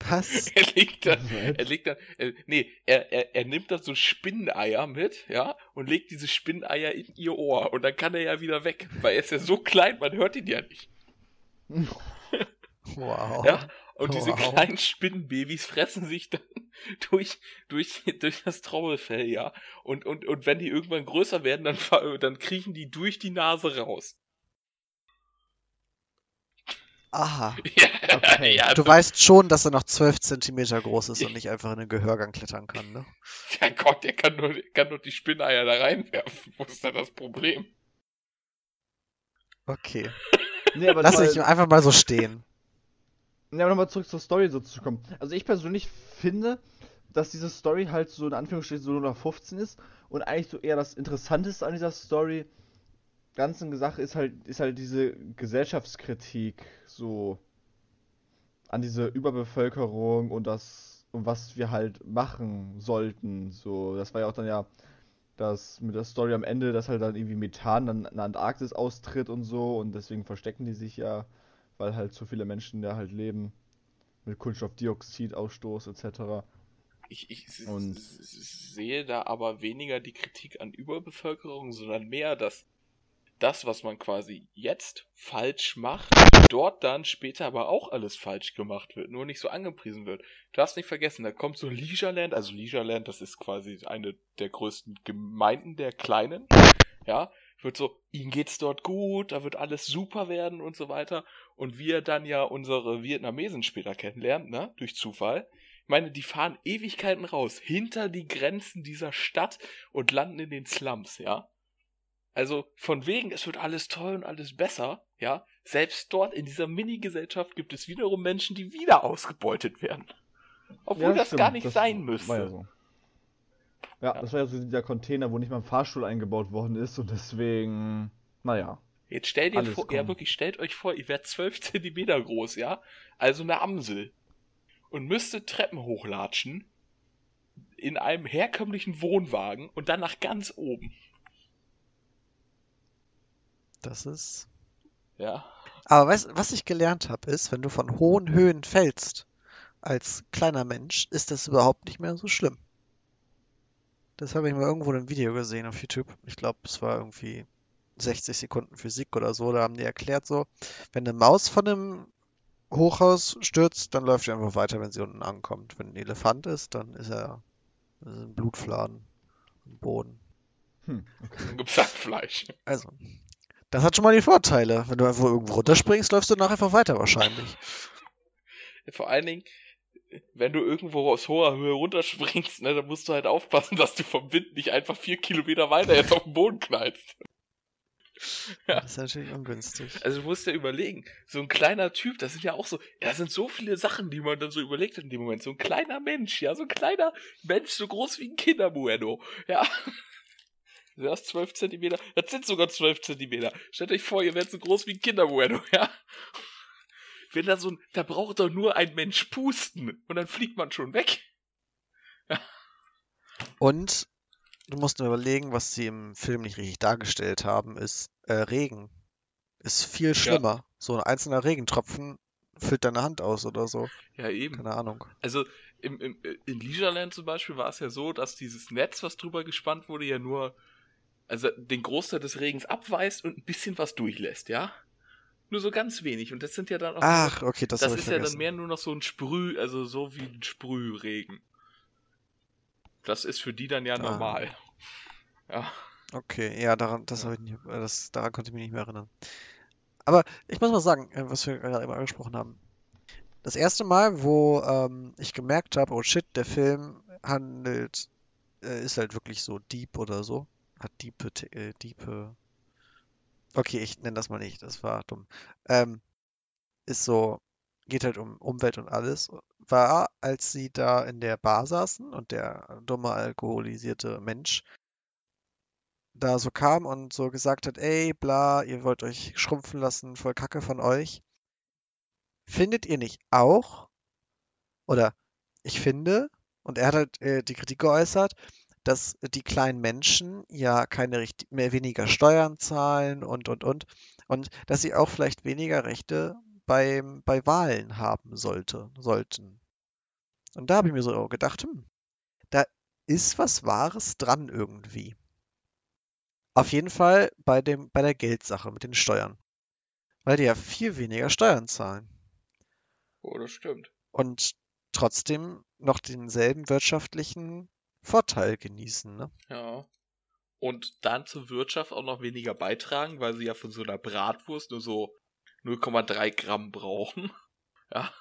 Was? Er legt dann, er legt dann, äh, nee, er, er, er nimmt dann so Spinneneier mit, ja, und legt diese Spinneneier in ihr Ohr und dann kann er ja wieder weg, weil er ist ja so klein, man hört ihn ja nicht. [LAUGHS] Wow. Ja, und diese Wow. kleinen Spinnenbabys fressen sich dann [LAUGHS] durch, durch, durch das Trommelfell, ja. Und, und, und wenn die irgendwann größer werden, dann, dann kriechen die durch die Nase raus. Aha. [LAUGHS] Ja, Okay. ja, Du weißt schon, dass er noch 12 Zentimeter groß ist und nicht einfach in den Gehörgang klettern kann, ne? [LAUGHS] Ja Gott, der kann nur, kann nur die Spinneier da reinwerfen. Wo ist da das Problem? Okay. [LAUGHS] Nee, aber Lass nochmal- mich einfach mal so stehen. Ja, aber nochmal zurück zur Story so zu kommen. Also ich persönlich finde, dass diese Story halt so in Anführungsstrichen so nur nach 15 ist und eigentlich so eher das Interessanteste an dieser Story ganzen Sache ist halt ist halt diese Gesellschaftskritik so an diese Überbevölkerung und das und was wir halt machen sollten. So, das war ja auch dann ja das mit der Story am Ende, dass halt dann irgendwie Methan dann in der Antarktis austritt und so und deswegen verstecken die sich ja weil halt so viele Menschen da halt leben mit Kohlenstoffdioxidausstoß etc. Ich, ich s- sehe da aber weniger die Kritik an Überbevölkerung, sondern mehr, dass das, was man quasi jetzt falsch macht, dort dann später aber auch alles falsch gemacht wird, nur nicht so angepriesen wird. Du darfst nicht vergessen, da kommt so Leisureland, also Leisureland, das ist quasi eine der größten Gemeinden der Kleinen, ja, wird so, ihnen geht's dort gut, da wird alles super werden und so weiter. Und wir dann ja unsere Vietnamesen später kennenlernen, ne, durch Zufall. Ich meine, die fahren Ewigkeiten raus, hinter die Grenzen dieser Stadt und landen in den Slums, ja. Also von wegen, es wird alles toll und alles besser, ja. Selbst dort in dieser Mini-Gesellschaft gibt es wiederum Menschen, die wieder ausgebeutet werden. Obwohl Ja, das stimmt, gar nicht das sein War ja, müsste. so. ja, Ja. das war ja so dieser Container, wo nicht mal ein Fahrstuhl eingebaut worden ist und deswegen, naja. Jetzt stellt ihr vor, ja wirklich, stellt euch vor, ihr wärt 12 [LAUGHS] Zentimeter groß, ja? Also eine Amsel. Und müsstet Treppen hochlatschen in einem herkömmlichen Wohnwagen und dann nach ganz oben. Das ist. Ja. Aber weißt, was ich gelernt habe, ist, wenn du von hohen Höhen fällst, als kleiner Mensch, ist das überhaupt nicht mehr so schlimm. Das habe ich mal irgendwo in einem Video gesehen auf YouTube. Ich glaube, es war irgendwie 60 Sekunden Physik oder so. Da haben die erklärt so, wenn eine Maus von einem Hochhaus stürzt, dann läuft sie einfach weiter, wenn sie unten ankommt. Wenn ein Elefant ist, dann ist er das ist ein Blutfladen am Boden. Hm, okay. Dann gibt's Hackfleisch. Also, das hat schon mal die Vorteile. Wenn du einfach irgendwo runterspringst, läufst du danach einfach weiter wahrscheinlich. [LAUGHS] Vor allen Dingen, wenn du irgendwo aus hoher Höhe runterspringst, ne, dann musst du halt aufpassen, dass du vom Wind nicht einfach vier Kilometer weiter jetzt auf den Boden knallst. [LAUGHS] Ja. Das ist natürlich ungünstig. Also du musst ja überlegen, so ein kleiner Typ, das sind ja auch so, ja, das sind so viele Sachen, die man dann so überlegt hat in dem Moment. So ein kleiner Mensch, ja, so ein kleiner Mensch, so groß wie ein Kinderbueno, ja. Du hast 12 Zentimeter, das sind sogar 12 Zentimeter. Stellt euch vor, ihr werdet so groß wie ein Kinderbueno, [LAUGHS] ja. Wenn da so ein, da braucht doch nur ein Mensch pusten und dann fliegt man schon weg. Und du musst nur überlegen, was sie im Film nicht richtig dargestellt haben, ist äh, Regen. Ist viel schlimmer. So ein einzelner Regentropfen füllt deine Hand aus oder so. Ja, eben. Keine Ahnung. Also im, im, in Leisureland zum Beispiel war es ja so, dass dieses Netz, was drüber gespannt wurde, ja nur also den Großteil des Regens abweist und ein bisschen was durchlässt, ja? Nur so ganz wenig. Und das sind ja dann auch. Ach, okay, das, das ist ja dann mehr nur noch so ein Sprüh, also so wie ein Sprühregen. Das ist für die dann ja Ah. normal. Ja. Okay, ja, daran, das habe ich nicht, äh, das, daran konnte ich mich nicht mehr erinnern. Aber ich muss mal sagen, äh, was wir gerade eben angesprochen haben. Das erste Mal, wo ähm, ich gemerkt habe, oh shit, der Film handelt, äh, ist halt wirklich so deep oder so. Hat diepe, äh, diepe. Okay, ich nenne das mal nicht, das war dumm. Ähm, ist so, geht halt um Umwelt und alles. War, als sie da in der Bar saßen und der dumme alkoholisierte Mensch da so kam und so gesagt hat, ey, bla, ihr wollt euch schrumpfen lassen, voll Kacke von euch. Findet ihr nicht auch? Oder ich finde, und er hat halt äh, die Kritik geäußert, dass die kleinen Menschen ja keine richtig, mehr weniger Steuern zahlen und und und und dass sie auch vielleicht weniger Rechte beim, bei Wahlen haben sollte, sollten. Und da habe ich mir so gedacht, hm, da ist was Wahres dran irgendwie. Auf jeden Fall bei dem, bei der Geldsache mit den Steuern. Weil die ja viel weniger Steuern zahlen. Oh, das stimmt. Und trotzdem noch denselben wirtschaftlichen Vorteil genießen, ne? Ja. Und dann zur Wirtschaft auch noch weniger beitragen, weil sie ja von so einer Bratwurst nur so 0,3 Gramm brauchen, [LAUGHS] ja,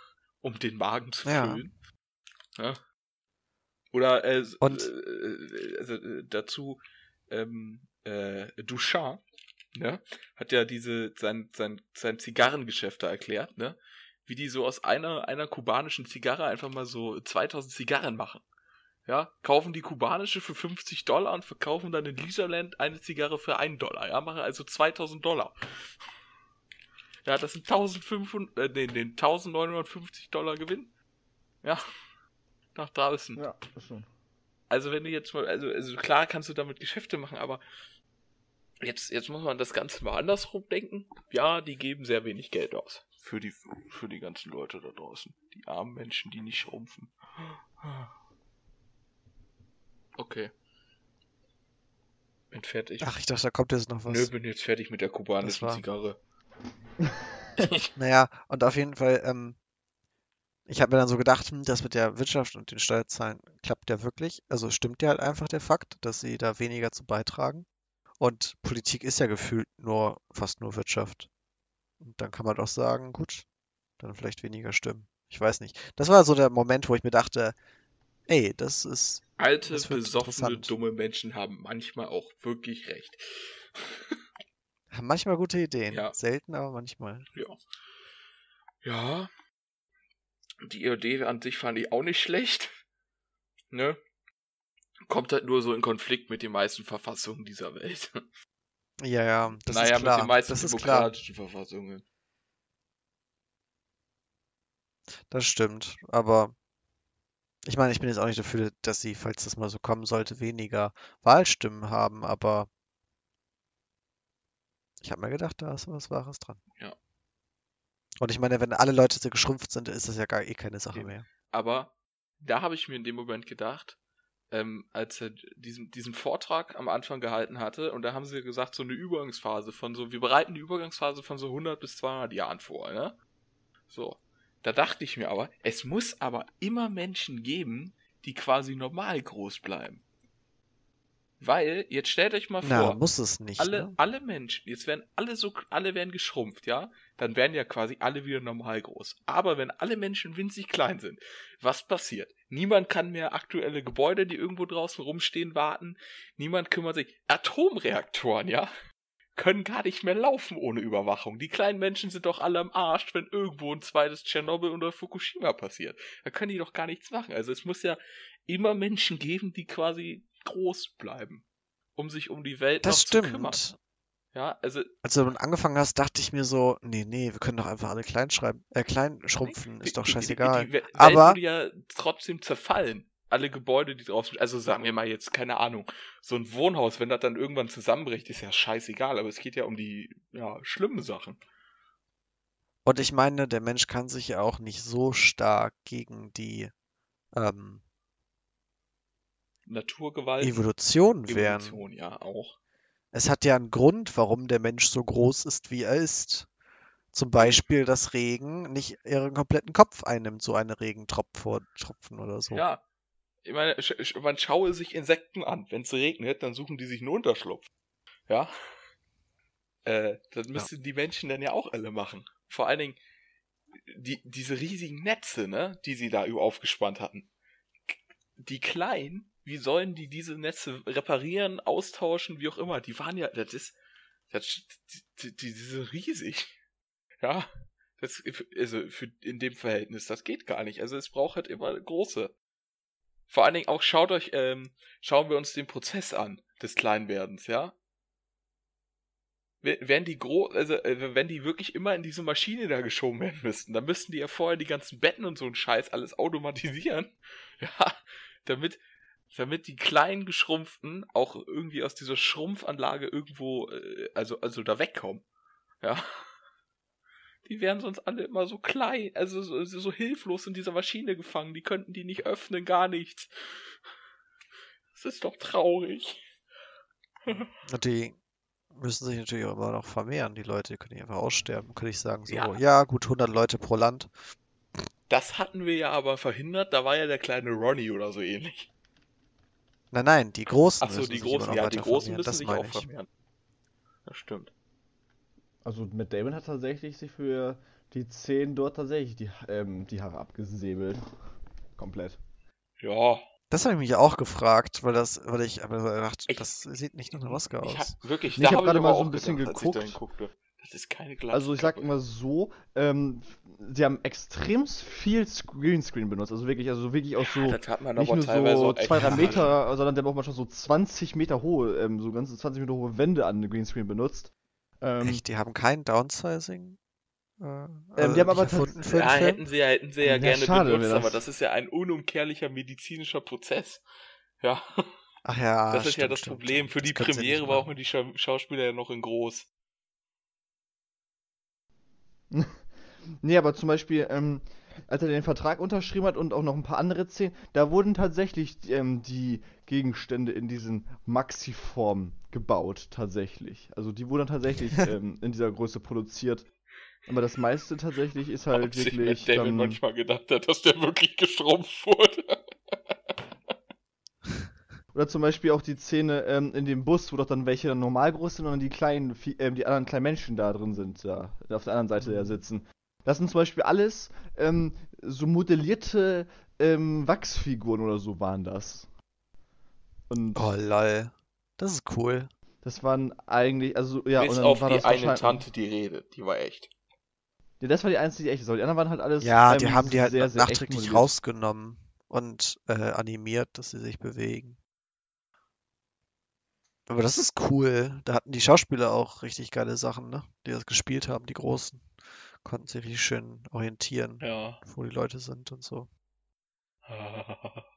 um den Magen zu Ja. füllen. Ja. Oder äh, Und- äh, also, äh, dazu ähm, äh, Duchamp, ne, hat ja diese sein sein sein Zigarrengeschäft da erklärt, ne, wie die so aus einer einer kubanischen Zigarre einfach mal so 2000 Zigarren machen. Ja, kaufen die kubanische für 50 Dollar und verkaufen dann in Liederland eine Zigarre für 1 Dollar. Ja, machen also 2000 Dollar. Ja, das sind 1500, äh, nee, nee, 1950 Dollar Gewinn. Ja, nach draußen. Ja, das schon. Also wenn du jetzt mal, also, also klar kannst du damit Geschäfte machen, aber jetzt, jetzt muss man das Ganze mal andersrum denken. Ja, die geben sehr wenig Geld aus. Für die, für die ganzen Leute da draußen. Die armen Menschen, die nicht schrumpfen. Okay. Bin fertig. Ach, ich dachte, da kommt jetzt noch was. Nö, bin jetzt fertig mit der kubanischen Zigarre. [LAUGHS] Naja, und auf jeden Fall, ähm, ich habe mir dann so gedacht, hm, das mit der Wirtschaft und den Steuerzahlen klappt ja wirklich. Also stimmt ja halt einfach der Fakt, dass sie da weniger zu beitragen. Und Politik ist ja gefühlt nur, fast nur Wirtschaft. Und dann kann man doch sagen, gut, dann vielleicht weniger stimmen. Ich weiß nicht. Das war so der Moment, wo ich mir dachte, ey, das ist, Alte, Das besoffene, dumme Menschen haben manchmal auch wirklich recht. haben manchmal gute Ideen. Ja. Selten, aber manchmal. Ja. Ja. Die Idee an sich fand ich auch nicht schlecht. Ne? Kommt halt nur so in Konflikt mit den meisten Verfassungen dieser Welt. Ja, ja, das naja, ist klar. mit den meisten das demokratischen Verfassungen. Das stimmt, aber ich meine, ich bin jetzt auch nicht dafür, dass sie, falls das mal so kommen sollte, weniger Wahlstimmen haben, aber ich habe mir gedacht, da ist was Wahres dran. Ja. Und ich meine, wenn alle Leute so geschrumpft sind, ist das ja gar eh keine Sache Eben. mehr. Aber da habe ich mir in dem Moment gedacht, ähm, als er diesen, diesen Vortrag am Anfang gehalten hatte, und da haben sie gesagt, so eine Übergangsphase von so, wir bereiten die Übergangsphase von so 100 bis 200 Jahren vor, ne? So. Da dachte ich mir aber, es muss aber immer Menschen geben, die quasi normal groß bleiben. Weil, jetzt stellt euch mal Na, vor, muss es nicht, alle, ne? alle Menschen, jetzt werden alle so, alle werden geschrumpft, ja? Dann werden ja quasi alle wieder normal groß. Aber wenn alle Menschen winzig klein sind, was passiert? Niemand kann mehr aktuelle Gebäude, die irgendwo draußen rumstehen, warten. Niemand kümmert sich. Atomreaktoren, ja? Können gar nicht mehr laufen ohne Überwachung. Die kleinen Menschen sind doch alle am Arsch, wenn irgendwo ein zweites Tschernobyl oder Fukushima passiert. Da können die doch gar nichts machen. Also es muss ja immer Menschen geben, die quasi groß bleiben, um sich um die Welt Das noch zu kümmern. stimmt. Ja, also Als du angefangen hast, dachte ich mir so, nee, nee, wir können doch einfach alle klein schreiben, äh, klein schrumpfen, ist doch die- die- scheißegal. Die, die Welt Aber- würde ja trotzdem zerfallen. Alle Gebäude, die draußen, also sagen wir mal jetzt, keine Ahnung, so ein Wohnhaus, wenn das dann irgendwann zusammenbricht, ist ja scheißegal, aber es geht ja um die, ja, schlimmen Sachen. Und ich meine, der Mensch kann sich ja auch nicht so stark gegen die ähm, Naturgewalt, Evolution wehren. Evolution, ja, auch. Es hat ja einen Grund, warum der Mensch so groß ist, wie er ist. Zum Beispiel, dass Regen nicht ihren kompletten Kopf einnimmt, so eine Regentropfen oder so. Ja. Ich meine, man schaue sich Insekten an. Wenn es regnet, dann suchen die sich einen Unterschlupf. Ja. Äh, das müssten die Menschen dann ja auch alle machen. Vor allen Dingen, die, diese riesigen Netze, ne, die sie da aufgespannt hatten. Die kleinen, wie sollen die diese Netze reparieren, austauschen, wie auch immer? Die waren ja, das ist, das, die, die, die sind riesig. Ja. Das, also für, in dem Verhältnis, das geht gar nicht. Also es braucht halt immer große. Vor allen Dingen auch schaut euch, ähm, schauen wir uns den Prozess an des Kleinwerdens, ja? W- Wären die groß, also äh, wenn die wirklich immer in diese Maschine da geschoben werden müssten, dann müssten die ja vorher die ganzen Betten und so ein Scheiß alles automatisieren, [LAUGHS] ja, damit, damit die kleinen geschrumpften auch irgendwie aus dieser Schrumpfanlage irgendwo, äh, also, also da wegkommen, ja. Die wären sonst alle immer so klein, also so, so hilflos in dieser Maschine gefangen. Die könnten die nicht öffnen, gar nichts. Das ist doch traurig. Die müssen sich natürlich auch immer noch vermehren. Die Leute die können nicht einfach aussterben. Könnte ich sagen, so, Ja. ja, gut, 100 Leute pro Land. Das hatten wir ja aber verhindert. Da war ja der kleine Ronnie oder so ähnlich. Nein, nein, die Großen Achso, müssen die sich Großen, ja, die Großen vermehren. müssen Das sich auch vermehren. Das stimmt. Also Matt Damon hat tatsächlich sich für die 10 dort tatsächlich die, ähm, die Haare abgesäbelt. Komplett. Ja, Das habe ich mich auch gefragt, weil das, weil ich aber gedacht, Ich- das sieht nicht nach einem Oscar ich aus. hab, wirklich, Nee, ich hab hab gerade mal so auch ein bisschen gedacht, geguckt. Das ist keine Glatze. Also ich sag mal so, ähm, sie haben extrem viel Greenscreen benutzt. Also wirklich, also wirklich auch so das hat man nicht aber nur teilweise so zwei, drei. Meter, sondern der hat auch manchmal so 20 Meter hohe, ähm, so ganze 20 Meter hohe Wände an Greenscreen benutzt. Ähm, Echt, die haben kein Downsizing? Äh, die also haben nicht aber erfunden für Ja, hätten sie ja, hätten sie ja, Ja, gerne schade benutzt, wäre aber das. das ist ja ein unumkehrlicher medizinischer Prozess. Ja, Ach ja, das ist ja stimmt, das stimmt, Problem. stimmt. Für die Das Premiere brauchen wir die Schau Schauspieler ja noch in groß. [LAUGHS] Nee, aber zum Beispiel, ähm, als er den Vertrag unterschrieben hat und auch noch ein paar andere Szenen, da wurden tatsächlich ähm, die Gegenstände in diesen Maxi-Form gebaut, tatsächlich. Also die wurden tatsächlich [LAUGHS] ähm, in dieser Größe produziert. Aber das meiste tatsächlich ist halt Ob wirklich Damon dann, manchmal gedacht hat, dass der wirklich gestrumpft wurde. [LAUGHS] Oder zum Beispiel auch die Szene ähm, in dem Bus, wo doch dann welche dann normal groß sind und dann die kleinen, ähm, die anderen kleinen Menschen da drin sind, da auf der anderen Seite Mhm. da sitzen. Das sind zum Beispiel alles ähm, so modellierte ähm, Wachsfiguren oder so waren das. Und Oh lol. Das ist cool. das waren eigentlich, also ja, und Bis dann auf war die das eine Tante, die redet. Die war echt. Ja, das war die einzige, die echt ist. Die anderen waren halt alles Ja, ähm, die haben die halt sehr, sehr nachträglich rausgenommen und äh, animiert, dass sie sich bewegen. Aber das ist cool. Da hatten die Schauspieler auch richtig geile Sachen, ne? Die das gespielt haben, die Großen. Konnten sich richtig schön orientieren, Ja. wo die Leute sind und so. [LAUGHS]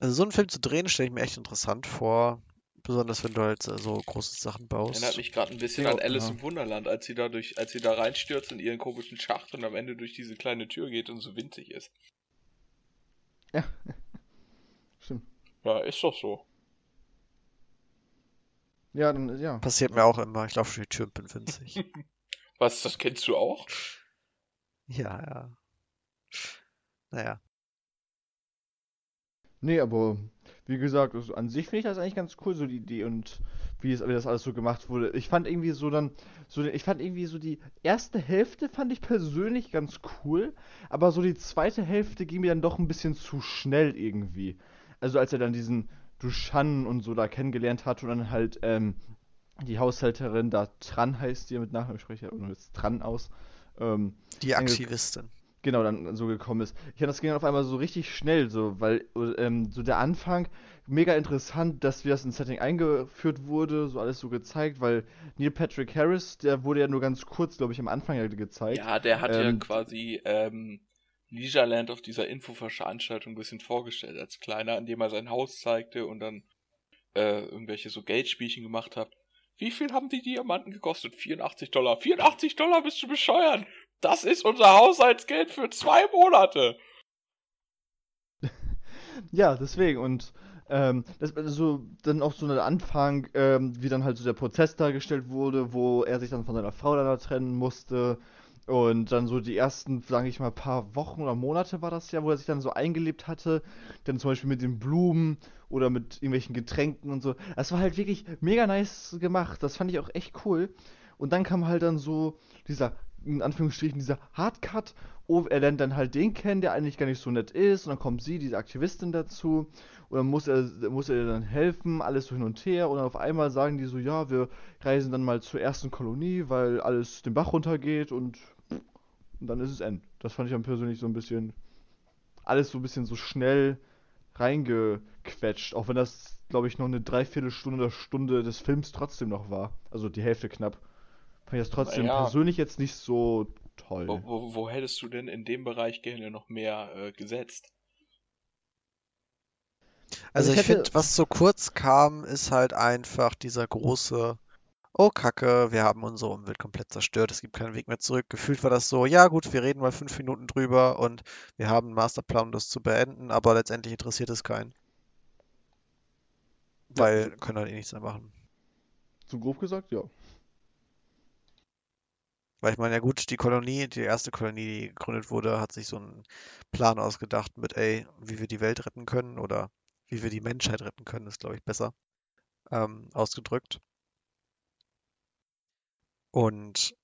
Also so einen Film zu drehen, stelle ich mir echt interessant vor. Besonders wenn du halt äh, so große Sachen baust. Erinnert mich gerade ein bisschen Ja, an Alice ja. im Wunderland, als sie da durch, als sie da reinstürzt in ihren komischen Schacht und am Ende durch diese kleine Tür geht und so winzig ist. Ja. [LAUGHS] Stimmt. Ja, ist doch so. Ja, dann, ja. Passiert mir auch immer. Ich laufe durch die Tür und bin winzig. [LAUGHS] Was, das kennst du auch? Ja, ja. Naja. Nee, aber wie gesagt, also an sich finde ich das eigentlich ganz cool, so die Idee und wie, es, wie das alles so gemacht wurde. Ich fand irgendwie so dann, so, ich fand irgendwie so die erste Hälfte fand ich persönlich ganz cool, aber so die zweite Hälfte ging mir dann doch ein bisschen zu schnell irgendwie. Also als er dann diesen Dushan und so da kennengelernt hat und dann halt ähm, die Haushälterin da Tran heißt, die mit Nachnamen spreche, oder jetzt Tran aus. Ähm, Die Aktivistin. Genau dann so gekommen ist. Ich fand, das ging dann auf einmal so richtig schnell, so, weil ähm, so der Anfang mega interessant, dass wie das ins Setting eingeführt wurde, so alles so gezeigt, weil Neil Patrick Harris, der wurde ja nur ganz kurz, glaube ich, am Anfang ja gezeigt. Ja, der hat ja Ähm, quasi ähm, Leisureland auf dieser Infoveranstaltung ein bisschen vorgestellt als kleiner, indem er sein Haus zeigte und dann äh, irgendwelche so Geldspielchen gemacht hat. Wie viel haben die Diamanten gekostet? 84 Dollar. 84 Dollar bist du bescheuert? Das ist unser Haushaltsgeld für zwei Monate. [LAUGHS] Ja, deswegen und ähm, das so dann auch so ein Anfang, ähm, wie dann halt so der Prozess dargestellt wurde, wo er sich dann von seiner Frau dann da trennen musste und dann so die ersten, sage ich mal, paar Wochen oder Monate war das ja, wo er sich dann so eingelebt hatte, dann zum Beispiel mit den Blumen oder mit irgendwelchen Getränken und so. Das war halt wirklich mega nice gemacht. Das fand ich auch echt cool. Und dann kam halt dann so dieser, in Anführungsstrichen, dieser Hardcut. Oh, er lernt dann halt den kennen, der eigentlich gar nicht so nett ist. Und dann kommt sie, diese Aktivistin, dazu. Und dann muss er, muss er ihr dann helfen, alles so hin und her. Und dann auf einmal sagen die so, ja, wir reisen dann mal zur ersten Kolonie, weil alles den Bach runtergeht und, und dann ist es end. Das fand ich dann persönlich so ein bisschen, alles so ein bisschen so schnell reingequetscht. Auch wenn das, glaube ich, noch eine Dreiviertelstunde oder Stunde des Films trotzdem noch war. Also die Hälfte knapp. Fand ich das trotzdem Naja. persönlich jetzt nicht so toll. Wo, wo, wo hättest du denn in dem Bereich gerne noch mehr äh, gesetzt? Also ich ich hätte- finde, was so kurz kam, ist halt einfach dieser große, oh Kacke, wir haben unsere Umwelt komplett zerstört, es gibt keinen Weg mehr zurück. Gefühlt war das so, ja gut, wir reden mal fünf Minuten drüber und wir haben einen Masterplan, um das zu beenden, aber letztendlich interessiert es keinen. Ja. Weil können halt eh nichts mehr machen. So grob gesagt, ja. Weil ich meine, ja gut, die Kolonie, die erste Kolonie, die gegründet wurde, hat sich so einen Plan ausgedacht mit, ey, wie wir die Welt retten können oder wie wir die Menschheit retten können, ist glaube ich besser ähm, ausgedrückt. Und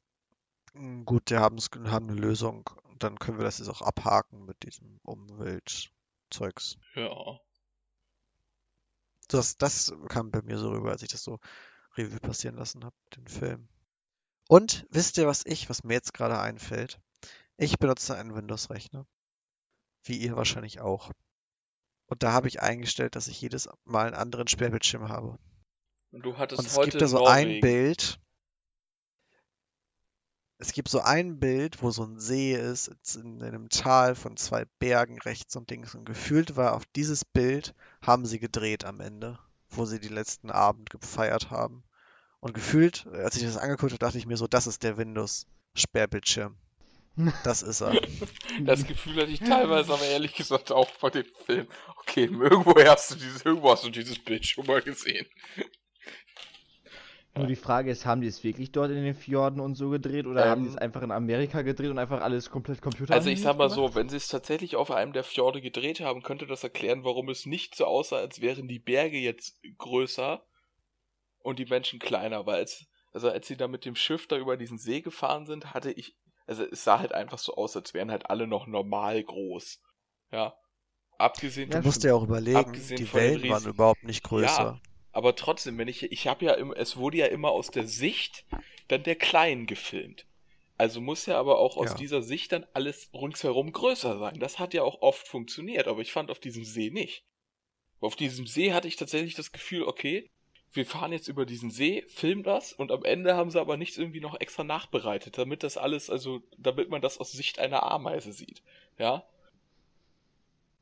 mm, gut, wir haben eine Lösung. Dann können wir das jetzt auch abhaken mit diesem Umweltzeugs. Ja. Das, das kam bei mir so rüber, als ich das so Revue passieren lassen habe, den Film. Und wisst ihr, was ich, was mir jetzt gerade einfällt? Ich benutze einen Windows-Rechner. Wie ihr wahrscheinlich auch. Und da habe ich eingestellt, dass ich jedes Mal einen anderen Sperrbildschirm habe. Und du hattest Und es heute gibt da so ein. Bild. Es gibt so ein Bild, wo so ein See ist, in einem Tal von zwei Bergen rechts und links. Und gefühlt war auf dieses Bild, haben sie gedreht am Ende, wo sie die letzten Abend gefeiert haben. Und gefühlt, als ich das angeguckt habe, dachte ich mir so, das ist der Windows-Sperrbildschirm. [LAUGHS] Das ist er. Das Gefühl hatte ich teilweise, aber ehrlich gesagt auch bei dem Film. Okay, irgendwo hast du dieses, irgendwo hast du dieses Bild schon mal gesehen. Nur die Frage ist, haben die es wirklich dort in den Fjorden und so gedreht oder haben die es Ähm, einfach in Amerika gedreht und einfach alles komplett Computer Also ich sag mal so, wenn sie es tatsächlich auf einem der Fjorde gedreht haben, könnte das erklären, warum es nicht so aussah, als wären die Berge jetzt größer und die Menschen kleiner, weil es, also als sie da mit dem Schiff da über diesen See gefahren sind, hatte ich, also es sah halt einfach so aus, als wären halt alle noch normal groß. Ja. Abgesehen Ja, Du musst dir auch überlegen, die Wellen waren überhaupt nicht größer. Aber trotzdem, wenn ich, ich habe ja immer, es wurde ja immer aus der Sicht dann der Kleinen gefilmt. Also muss ja aber auch aus Ja. dieser Sicht dann alles ringsherum größer sein. Das hat ja auch oft funktioniert, aber ich fand auf diesem See nicht. Auf diesem See hatte ich tatsächlich das Gefühl, okay, wir fahren jetzt über diesen See, filmen das und am Ende haben sie aber nichts irgendwie noch extra nachbereitet, damit das alles, also damit man das aus Sicht einer Ameise sieht. Ja,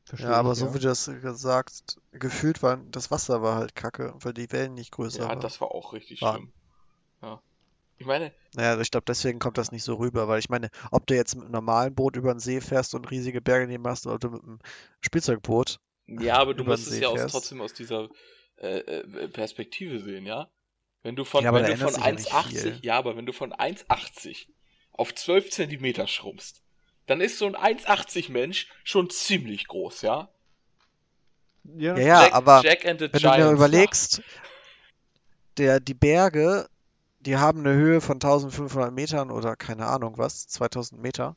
Verstehe Ja, aber ich, so ja. wie du das gesagt, gefühlt war, das Wasser war halt kacke, weil die Wellen nicht größer ja, waren. das war auch richtig Waren. schlimm. Ja. Ich meine, Naja, ich glaube, deswegen kommt das nicht so rüber, weil ich meine, ob du jetzt mit einem normalen Boot über den See fährst und riesige Berge neben hast oder ob du mit einem Spielzeugboot, Ja, aber du musst es ja aus, trotzdem aus dieser äh, äh, Perspektive sehen, ja? Wenn du von, Ja, wenn du von ändert sich ja nicht 1,80, viel. ja, aber wenn du von 1,80 auf 12 Zentimeter schrumpfst, dann ist so ein 1,80 Mensch schon ziemlich groß, ja? Ja, Ja, ja, Jack, aber Jack and the wenn Giants, du mir überlegst, der, die Berge, die haben eine Höhe von 1500 Metern oder keine Ahnung was, 2000 Meter.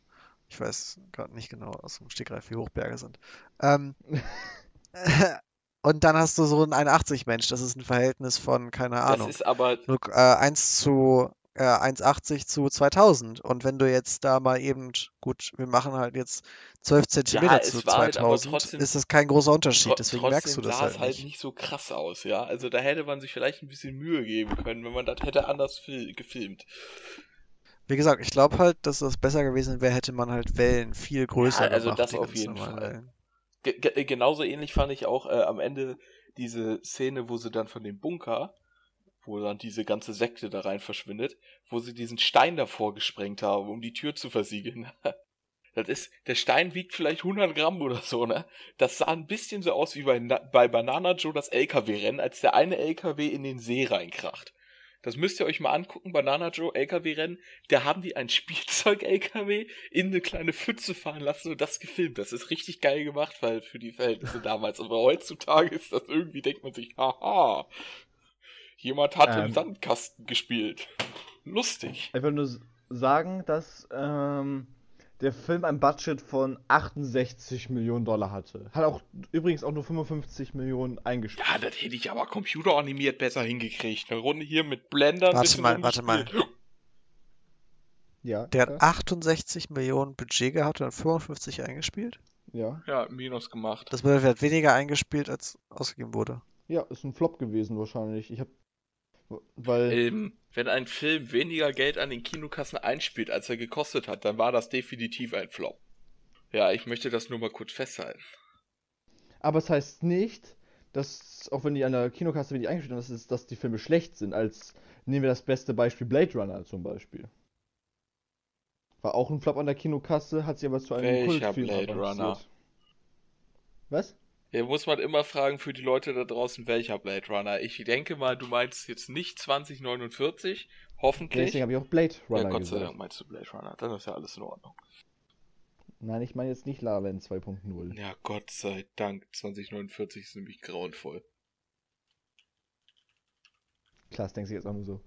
Ich weiß gerade nicht genau aus dem Stegreif, wie hoch Berge sind. Ähm, [LAUGHS] [LAUGHS] und dann hast du so einen 81 Mensch, das ist ein Verhältnis von, keine Das Ahnung, ist aber, nur, äh, 1 zu äh, 1,80 zu 2000. Und wenn du jetzt da mal eben, gut, wir machen halt jetzt 12 Zentimeter es zu war halt aber 2000, trotzdem- ist das kein großer Unterschied, deswegen merkst du das sah halt es halt nicht. nicht so krass aus, ja? Also da hätte man sich vielleicht ein bisschen Mühe geben können, wenn man das hätte anders fil gefilmt. Wie gesagt, ich glaube halt, dass das besser gewesen wäre, hätte man halt Wellen viel größer also gemacht, das die auf jeden Fall. Wellen. Ge genauso ähnlich fand ich auch äh, am Ende diese Szene, wo sie dann von dem Bunker, wo dann diese ganze Sekte da rein verschwindet, wo sie diesen Stein davor gesprengt haben, um die Tür zu versiegeln. [LAUGHS] Das ist, der Stein wiegt vielleicht 100 Gramm oder so, ne? Das sah ein bisschen so aus wie bei, bei Banana Joe das LKW-Rennen, als der eine LKW in den See reinkracht. Das müsst ihr euch mal angucken, Banana Joe LKW-Rennen. Da haben die ein Spielzeug-LKW in eine kleine Pfütze fahren lassen und das gefilmt. Das ist richtig geil gemacht, weil für die Verhältnisse damals. Aber heutzutage ist das irgendwie, denkt man sich, haha, jemand hat im Ähm. Sandkasten gespielt. Lustig. Einfach nur sagen, dass ähm, der Film ein Budget von 68 Millionen Dollar hatte. Hat auch übrigens auch nur 55 Millionen eingespielt. Ja, das hätte ich aber computeranimiert besser hingekriegt. Eine Runde hier mit Blender. Warte mal, warte mal. Ja, Der hat ja, 68 Millionen Budget gehabt und hat 55 eingespielt. ja. Ja, Minus gemacht. Das bedeutet, er hat weniger eingespielt, als ausgegeben wurde. Ja, ist ein Flop gewesen wahrscheinlich. Ich hab. Weil. Ähm, wenn ein Film weniger Geld an den Kinokassen einspielt, als er gekostet hat, dann war das definitiv ein Flop. Ja, ich möchte das nur mal kurz festhalten. Aber es heißt nicht, dass, auch wenn die an der Kinokasse wenig eingespielt haben, dass, es, dass die Filme schlecht sind. Als nehmen wir das beste Beispiel Blade Runner zum Beispiel. War auch ein Flop an der Kinokasse, hat sich aber zu einem Welcher Kultfilm Blade. Runner? Was? Hier muss man immer fragen für die Leute da draußen, welcher Blade Runner. Ich denke mal, du meinst jetzt nicht 2049, hoffentlich. Deswegen habe ich auch Blade Runner ja, Gott sei. Dank meinst du Blade Runner. Dann ist ja alles in Ordnung. Nein, ich meine jetzt nicht La La Land 2.0. Ja, Gott sei Dank. 2049 ist nämlich grauenvoll. Klar, das denkst du jetzt auch nur so.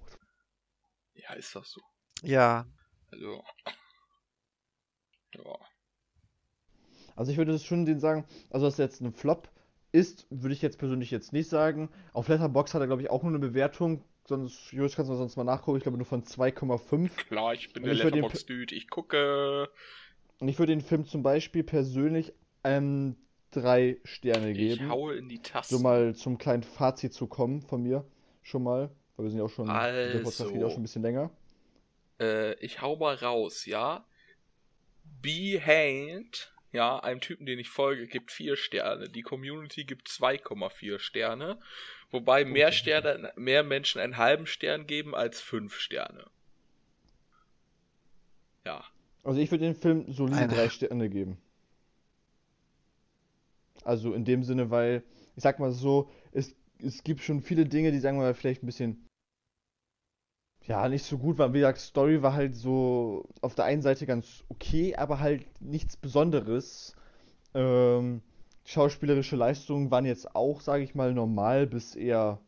Ja, ist das so. Ja, Also. Ja. Also ich würde schon den sagen, also dass jetzt ein Flop ist, würde ich jetzt persönlich jetzt nicht sagen. Auf Letterboxd hat er, glaube ich, auch nur eine Bewertung, sonst, Julius, kannst du sonst mal nachgucken, ich glaube nur von 2,5. Klar, ich bin Und der ich würd den Letterbox-Dude. Ich gucke. Und ich würde den Film zum Beispiel persönlich ähm, drei Sterne Ich geben. haue in die Taste. So mal zum kleinen Fazit zu kommen von mir. Schon mal. Weil wir sind ja auch schon, der Podcast Also. geht auch schon ein bisschen länger. Äh, ich hau mal raus, ja. Behand, ja, einem Typen, den ich folge, gibt vier Sterne. Die Community gibt 2,4 Sterne. Wobei mehr. Sterne, mehr Menschen einen halben Stern geben als fünf Sterne. Ja. Also ich würde dem Film solide drei Sterne geben. Also in dem Sinne, weil, ich sag mal so, es, es gibt schon viele Dinge, die sagen wir mal vielleicht ein bisschen, ja, nicht so gut waren. Wie gesagt, Story war halt so auf der einen Seite ganz okay, aber halt nichts Besonderes. Ähm, schauspielerische Leistungen waren jetzt auch, sage ich mal, normal bis eher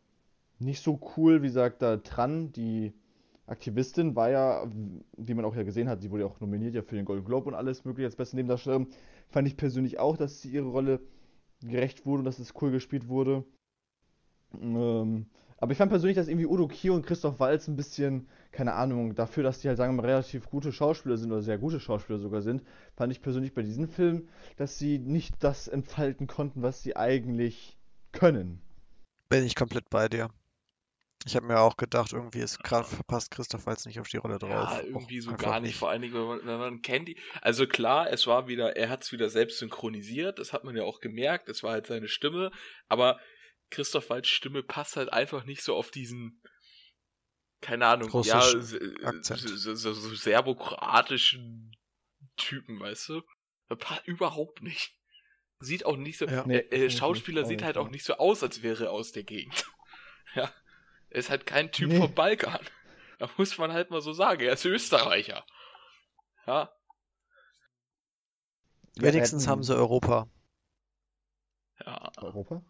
nicht so cool. Wie gesagt, da Tran, die Aktivistin, war ja, wie man auch ja gesehen hat, die wurde ja auch nominiert ja für den Golden Globe und alles mögliche als beste Nebendarstellerin. Fand ich persönlich auch, dass sie ihre Rolle gerecht wurde und dass es cool gespielt wurde. Ähm, aber ich fand persönlich, dass irgendwie Udo Kier und Christoph Waltz ein bisschen, keine Ahnung, dafür, dass die halt, sagen wir mal, relativ gute Schauspieler sind oder sehr gute Schauspieler sogar sind, fand ich persönlich bei diesem Film, dass sie nicht das entfalten konnten, was sie eigentlich können. bin ich komplett bei dir. Ich habe mir auch gedacht, irgendwie ist gerade verpasst Christoph Waltz nicht auf die Rolle drauf. Ja, irgendwie so gar nicht. Vor allen Dingen, wenn man, wenn man kennt die. Also klar, es war wieder, er hat es wieder selbst synchronisiert, das hat man ja auch gemerkt, es war halt seine Stimme, aber Christoph Waltz Stimme passt halt einfach nicht so auf diesen, keine Ahnung, ja, so, so, so serbokroatischen Typen, weißt du? Überhaupt nicht. Sieht auch nicht so, Ja. Nee, äh, finde äh, Schauspieler sieht nicht, halt auch nicht so aus, als wäre er aus der Gegend. [LAUGHS] ja. Er ist halt kein Typ Nee. vom Balkan. [LAUGHS] Da muss man halt mal so sagen, er ist Österreicher. Ja. Wenigstens haben sie Europa. Ja, Europa?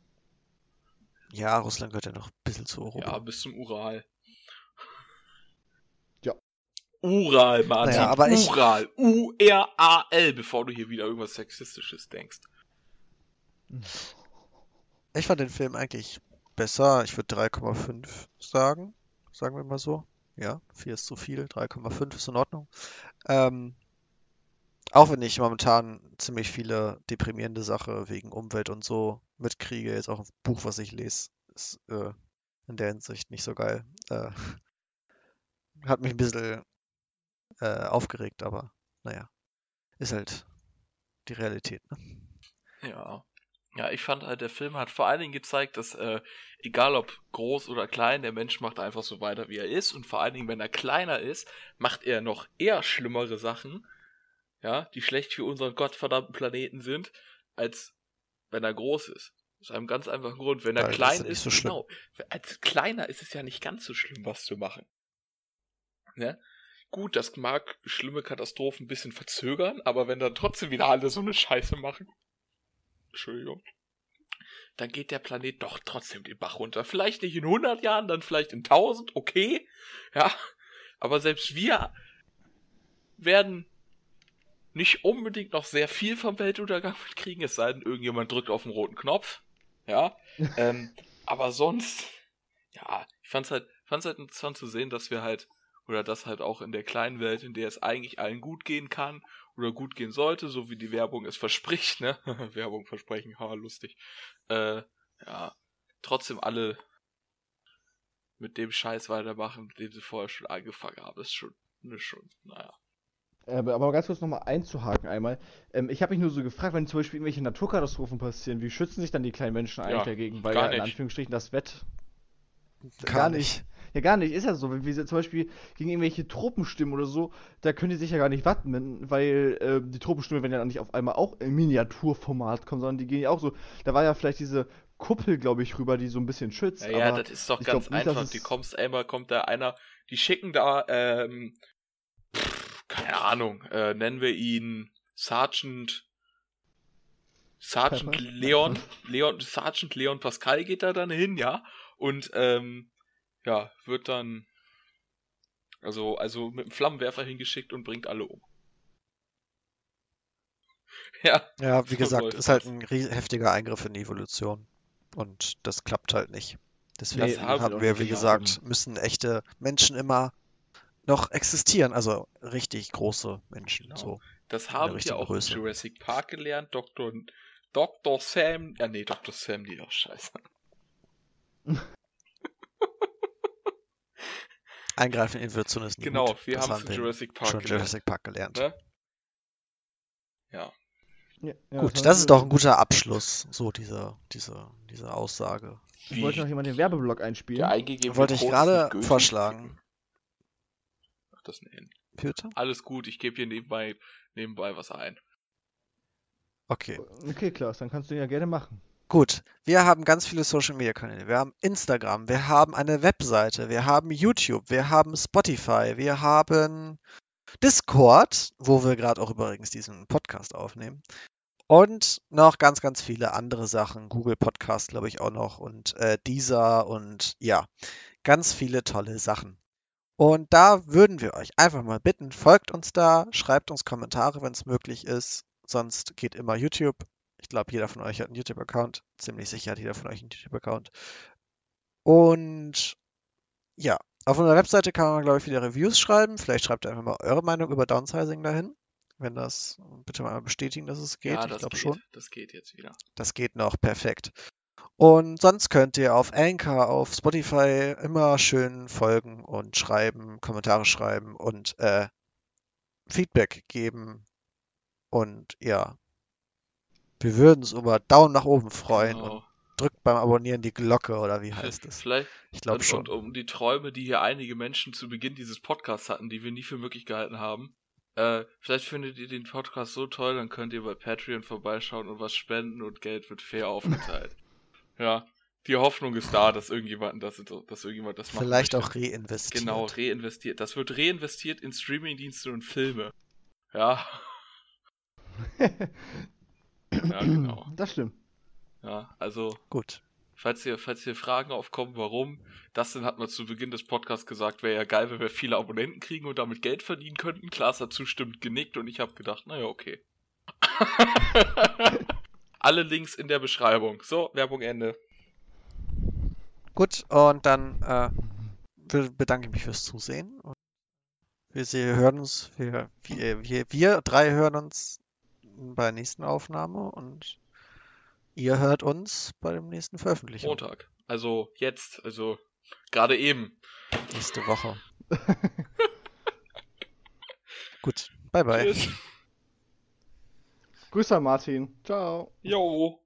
Ja, Russland gehört ja noch ein bisschen zu Europa. ja, bis zum Ural. Ja. Ural, Martin. Naja, aber ich- Ural. U-R-A-L, bevor du hier wieder irgendwas Sexistisches denkst. Ich fand den Film eigentlich besser. Ich würde 3,5 sagen. Sagen wir mal so. Ja, 4 ist zu viel, 3,5 ist in Ordnung. Ähm, auch wenn ich momentan ziemlich viele deprimierende Sachen wegen Umwelt und so mitkriege, jetzt auch ein Buch, was ich lese, ist äh, in der Hinsicht nicht so geil. Äh, [LAUGHS] hat mich ein bisschen äh, aufgeregt, aber naja, ist halt die Realität. Ne? Ja. Ja, ich fand halt, der Film hat vor allen Dingen gezeigt, dass äh, egal ob groß oder klein, der Mensch macht einfach so weiter, wie er ist. Und vor allen Dingen, wenn er kleiner ist, macht er noch eher schlimmere Sachen, ja, die schlecht für unseren gottverdammten Planeten sind, als wenn er groß ist. Aus einem ganz einfachen Grund. Wenn er ist klein ja nicht ist, so genau. Als kleiner ist es ja nicht ganz so schlimm, was zu machen. Ne? Gut, das mag schlimme Katastrophen ein bisschen verzögern, aber wenn dann trotzdem wieder alle so eine Scheiße machen, Entschuldigung, dann geht der Planet doch trotzdem den Bach runter. Vielleicht nicht in 100 Jahren, dann vielleicht in 1000, okay, ja, aber selbst wir werden nicht unbedingt noch sehr viel vom Weltuntergang mitkriegen, es sei denn, irgendjemand drückt auf den roten Knopf, ja, [LAUGHS] ähm, aber sonst, ja, ich fand's halt, fand's halt interessant zu sehen, dass wir halt, oder dass halt auch in der kleinen Welt, in der es eigentlich allen gut gehen kann, oder gut gehen sollte, so wie die Werbung es verspricht, ne? [LAUGHS] Werbung versprechen, ha, lustig. Äh, ja, trotzdem alle mit dem Scheiß weitermachen, mit dem sie vorher schon angefangen haben, ist schon, ne, schon, naja. Äh, Aber, ganz kurz nochmal einzuhaken einmal. Ähm, ich habe mich nur so gefragt, wenn zum Beispiel irgendwelche Naturkatastrophen passieren, wie schützen sich dann die kleinen Menschen eigentlich Ja, dagegen? Weil gar ja in nicht. Anführungsstrichen das Wett. Gar nicht. Ja, gar nicht. Ist ja so. Wenn wir zum Beispiel gegen irgendwelche Tropenstimmen oder so, da können die sich ja gar nicht wappnen, weil äh, die Tropenstimmen werden ja dann nicht auf einmal auch im Miniaturformat kommen, sondern die gehen ja auch so. Da war ja vielleicht diese Kuppel, glaube ich, rüber, die so ein bisschen schützt. Ja, ja, aber das ist doch ganz nicht, einfach. Die kommst einmal, kommt da einer, die schicken da, ähm, pff, keine Ahnung, äh, nennen wir ihn Sergeant, Sergeant Pepper? Leon, Leon, Sergeant Leon Pascal geht da dann hin, ja, und, ähm, ja, wird dann Also, also mit einem Flammenwerfer hingeschickt und bringt alle um. [LAUGHS] Ja. Ja, wie gesagt, ist halt ein heftiger Eingriff in die Evolution. Und das klappt halt nicht. Deswegen haben haben wir wie gesagt, müssen echte Menschen immer noch existieren. Also richtig große Menschen. Genau. So. Das haben wir auch Größe. in Jurassic Park gelernt. Dr. Dr. Sam. Ja, nee, Dr. Sam, die auch scheiße. [LAUGHS] Eingreifen in Evolution ist nie Genau, gut. wir Das haben es in Jurassic Park schon gelernt. Jurassic Park gelernt. Ne? Ja. Ja, ja, Gut, das wir- ist doch ein guter Abschluss, so diese, diese, diese Aussage. Ich wollte noch jemand den Werbeblock einspielen. Der eingegebene Wollte ich gerade vorschlagen. Das ist ein N. Bitte? Alles gut, ich gebe hier nebenbei, nebenbei was ein. Okay. Okay, Klaus, dann kannst du ihn ja gerne machen. Gut, wir haben ganz viele Social Media Kanäle. Wir haben Instagram, wir haben eine Webseite, wir haben YouTube, wir haben Spotify, wir haben Discord, wo wir gerade auch übrigens diesen Podcast aufnehmen. Und noch ganz, ganz viele andere Sachen. Google Podcast, glaube ich, auch noch. Und äh, Deezer und ja, ganz viele tolle Sachen. Und da würden wir euch einfach mal bitten, folgt uns da, schreibt uns Kommentare, wenn es möglich ist. Sonst geht immer YouTube. Ich glaube, jeder von euch hat einen YouTube-Account. Ziemlich sicher hat jeder von euch einen YouTube-Account. Und ja, auf unserer Webseite kann man, glaube ich, wieder Reviews schreiben. Vielleicht schreibt ihr einfach mal eure Meinung über Downsizing dahin. Wenn das, bitte mal bestätigen, dass es geht. ja, ich glaube schon. Das geht jetzt wieder. Das geht noch perfekt. Und sonst könnt ihr auf Anchor, auf Spotify immer schön folgen und schreiben, Kommentare schreiben und äh, Feedback geben. Und ja, wir würden uns über Daumen nach oben freuen und Genau. drückt beim Abonnieren die Glocke oder wie [LAUGHS] heißt es? Vielleicht, Ich glaube und, schon. und um die Träume, die hier einige Menschen zu Beginn dieses Podcasts hatten, die wir nie für möglich gehalten haben. Äh, vielleicht findet ihr den Podcast so toll, dann könnt ihr bei Patreon vorbeischauen und was spenden und Geld wird fair aufgeteilt. Ja, die Hoffnung ist da, dass irgendjemand das, dass irgendjemand das macht. Vielleicht auch reinvestiert. Genau, reinvestiert. Das wird reinvestiert in Streamingdienste und Filme. Ja. [LAUGHS] ja, genau. Das stimmt. Ja, also Gut. Falls hier, falls hier Fragen aufkommen, warum, Dustin hat mal zu Beginn des Podcasts gesagt, wäre ja geil, wenn wir viele Abonnenten kriegen und damit Geld verdienen könnten. Klaas hat zustimmend genickt und ich habe gedacht, naja, okay. [LAUGHS] Alle Links in der Beschreibung. So, Werbung Ende. Gut, und dann äh, be- bedanke ich mich fürs Zusehen. Und wir se- hören uns, wir, wir, wir, wir drei hören uns bei der nächsten Aufnahme und ihr hört uns bei dem nächsten Veröffentlichung. Montag. Also jetzt, also gerade eben. Nächste Woche. [LAUGHS] Gut, bye bye. Tschüss. Grüß an Martin. Ciao. Jo.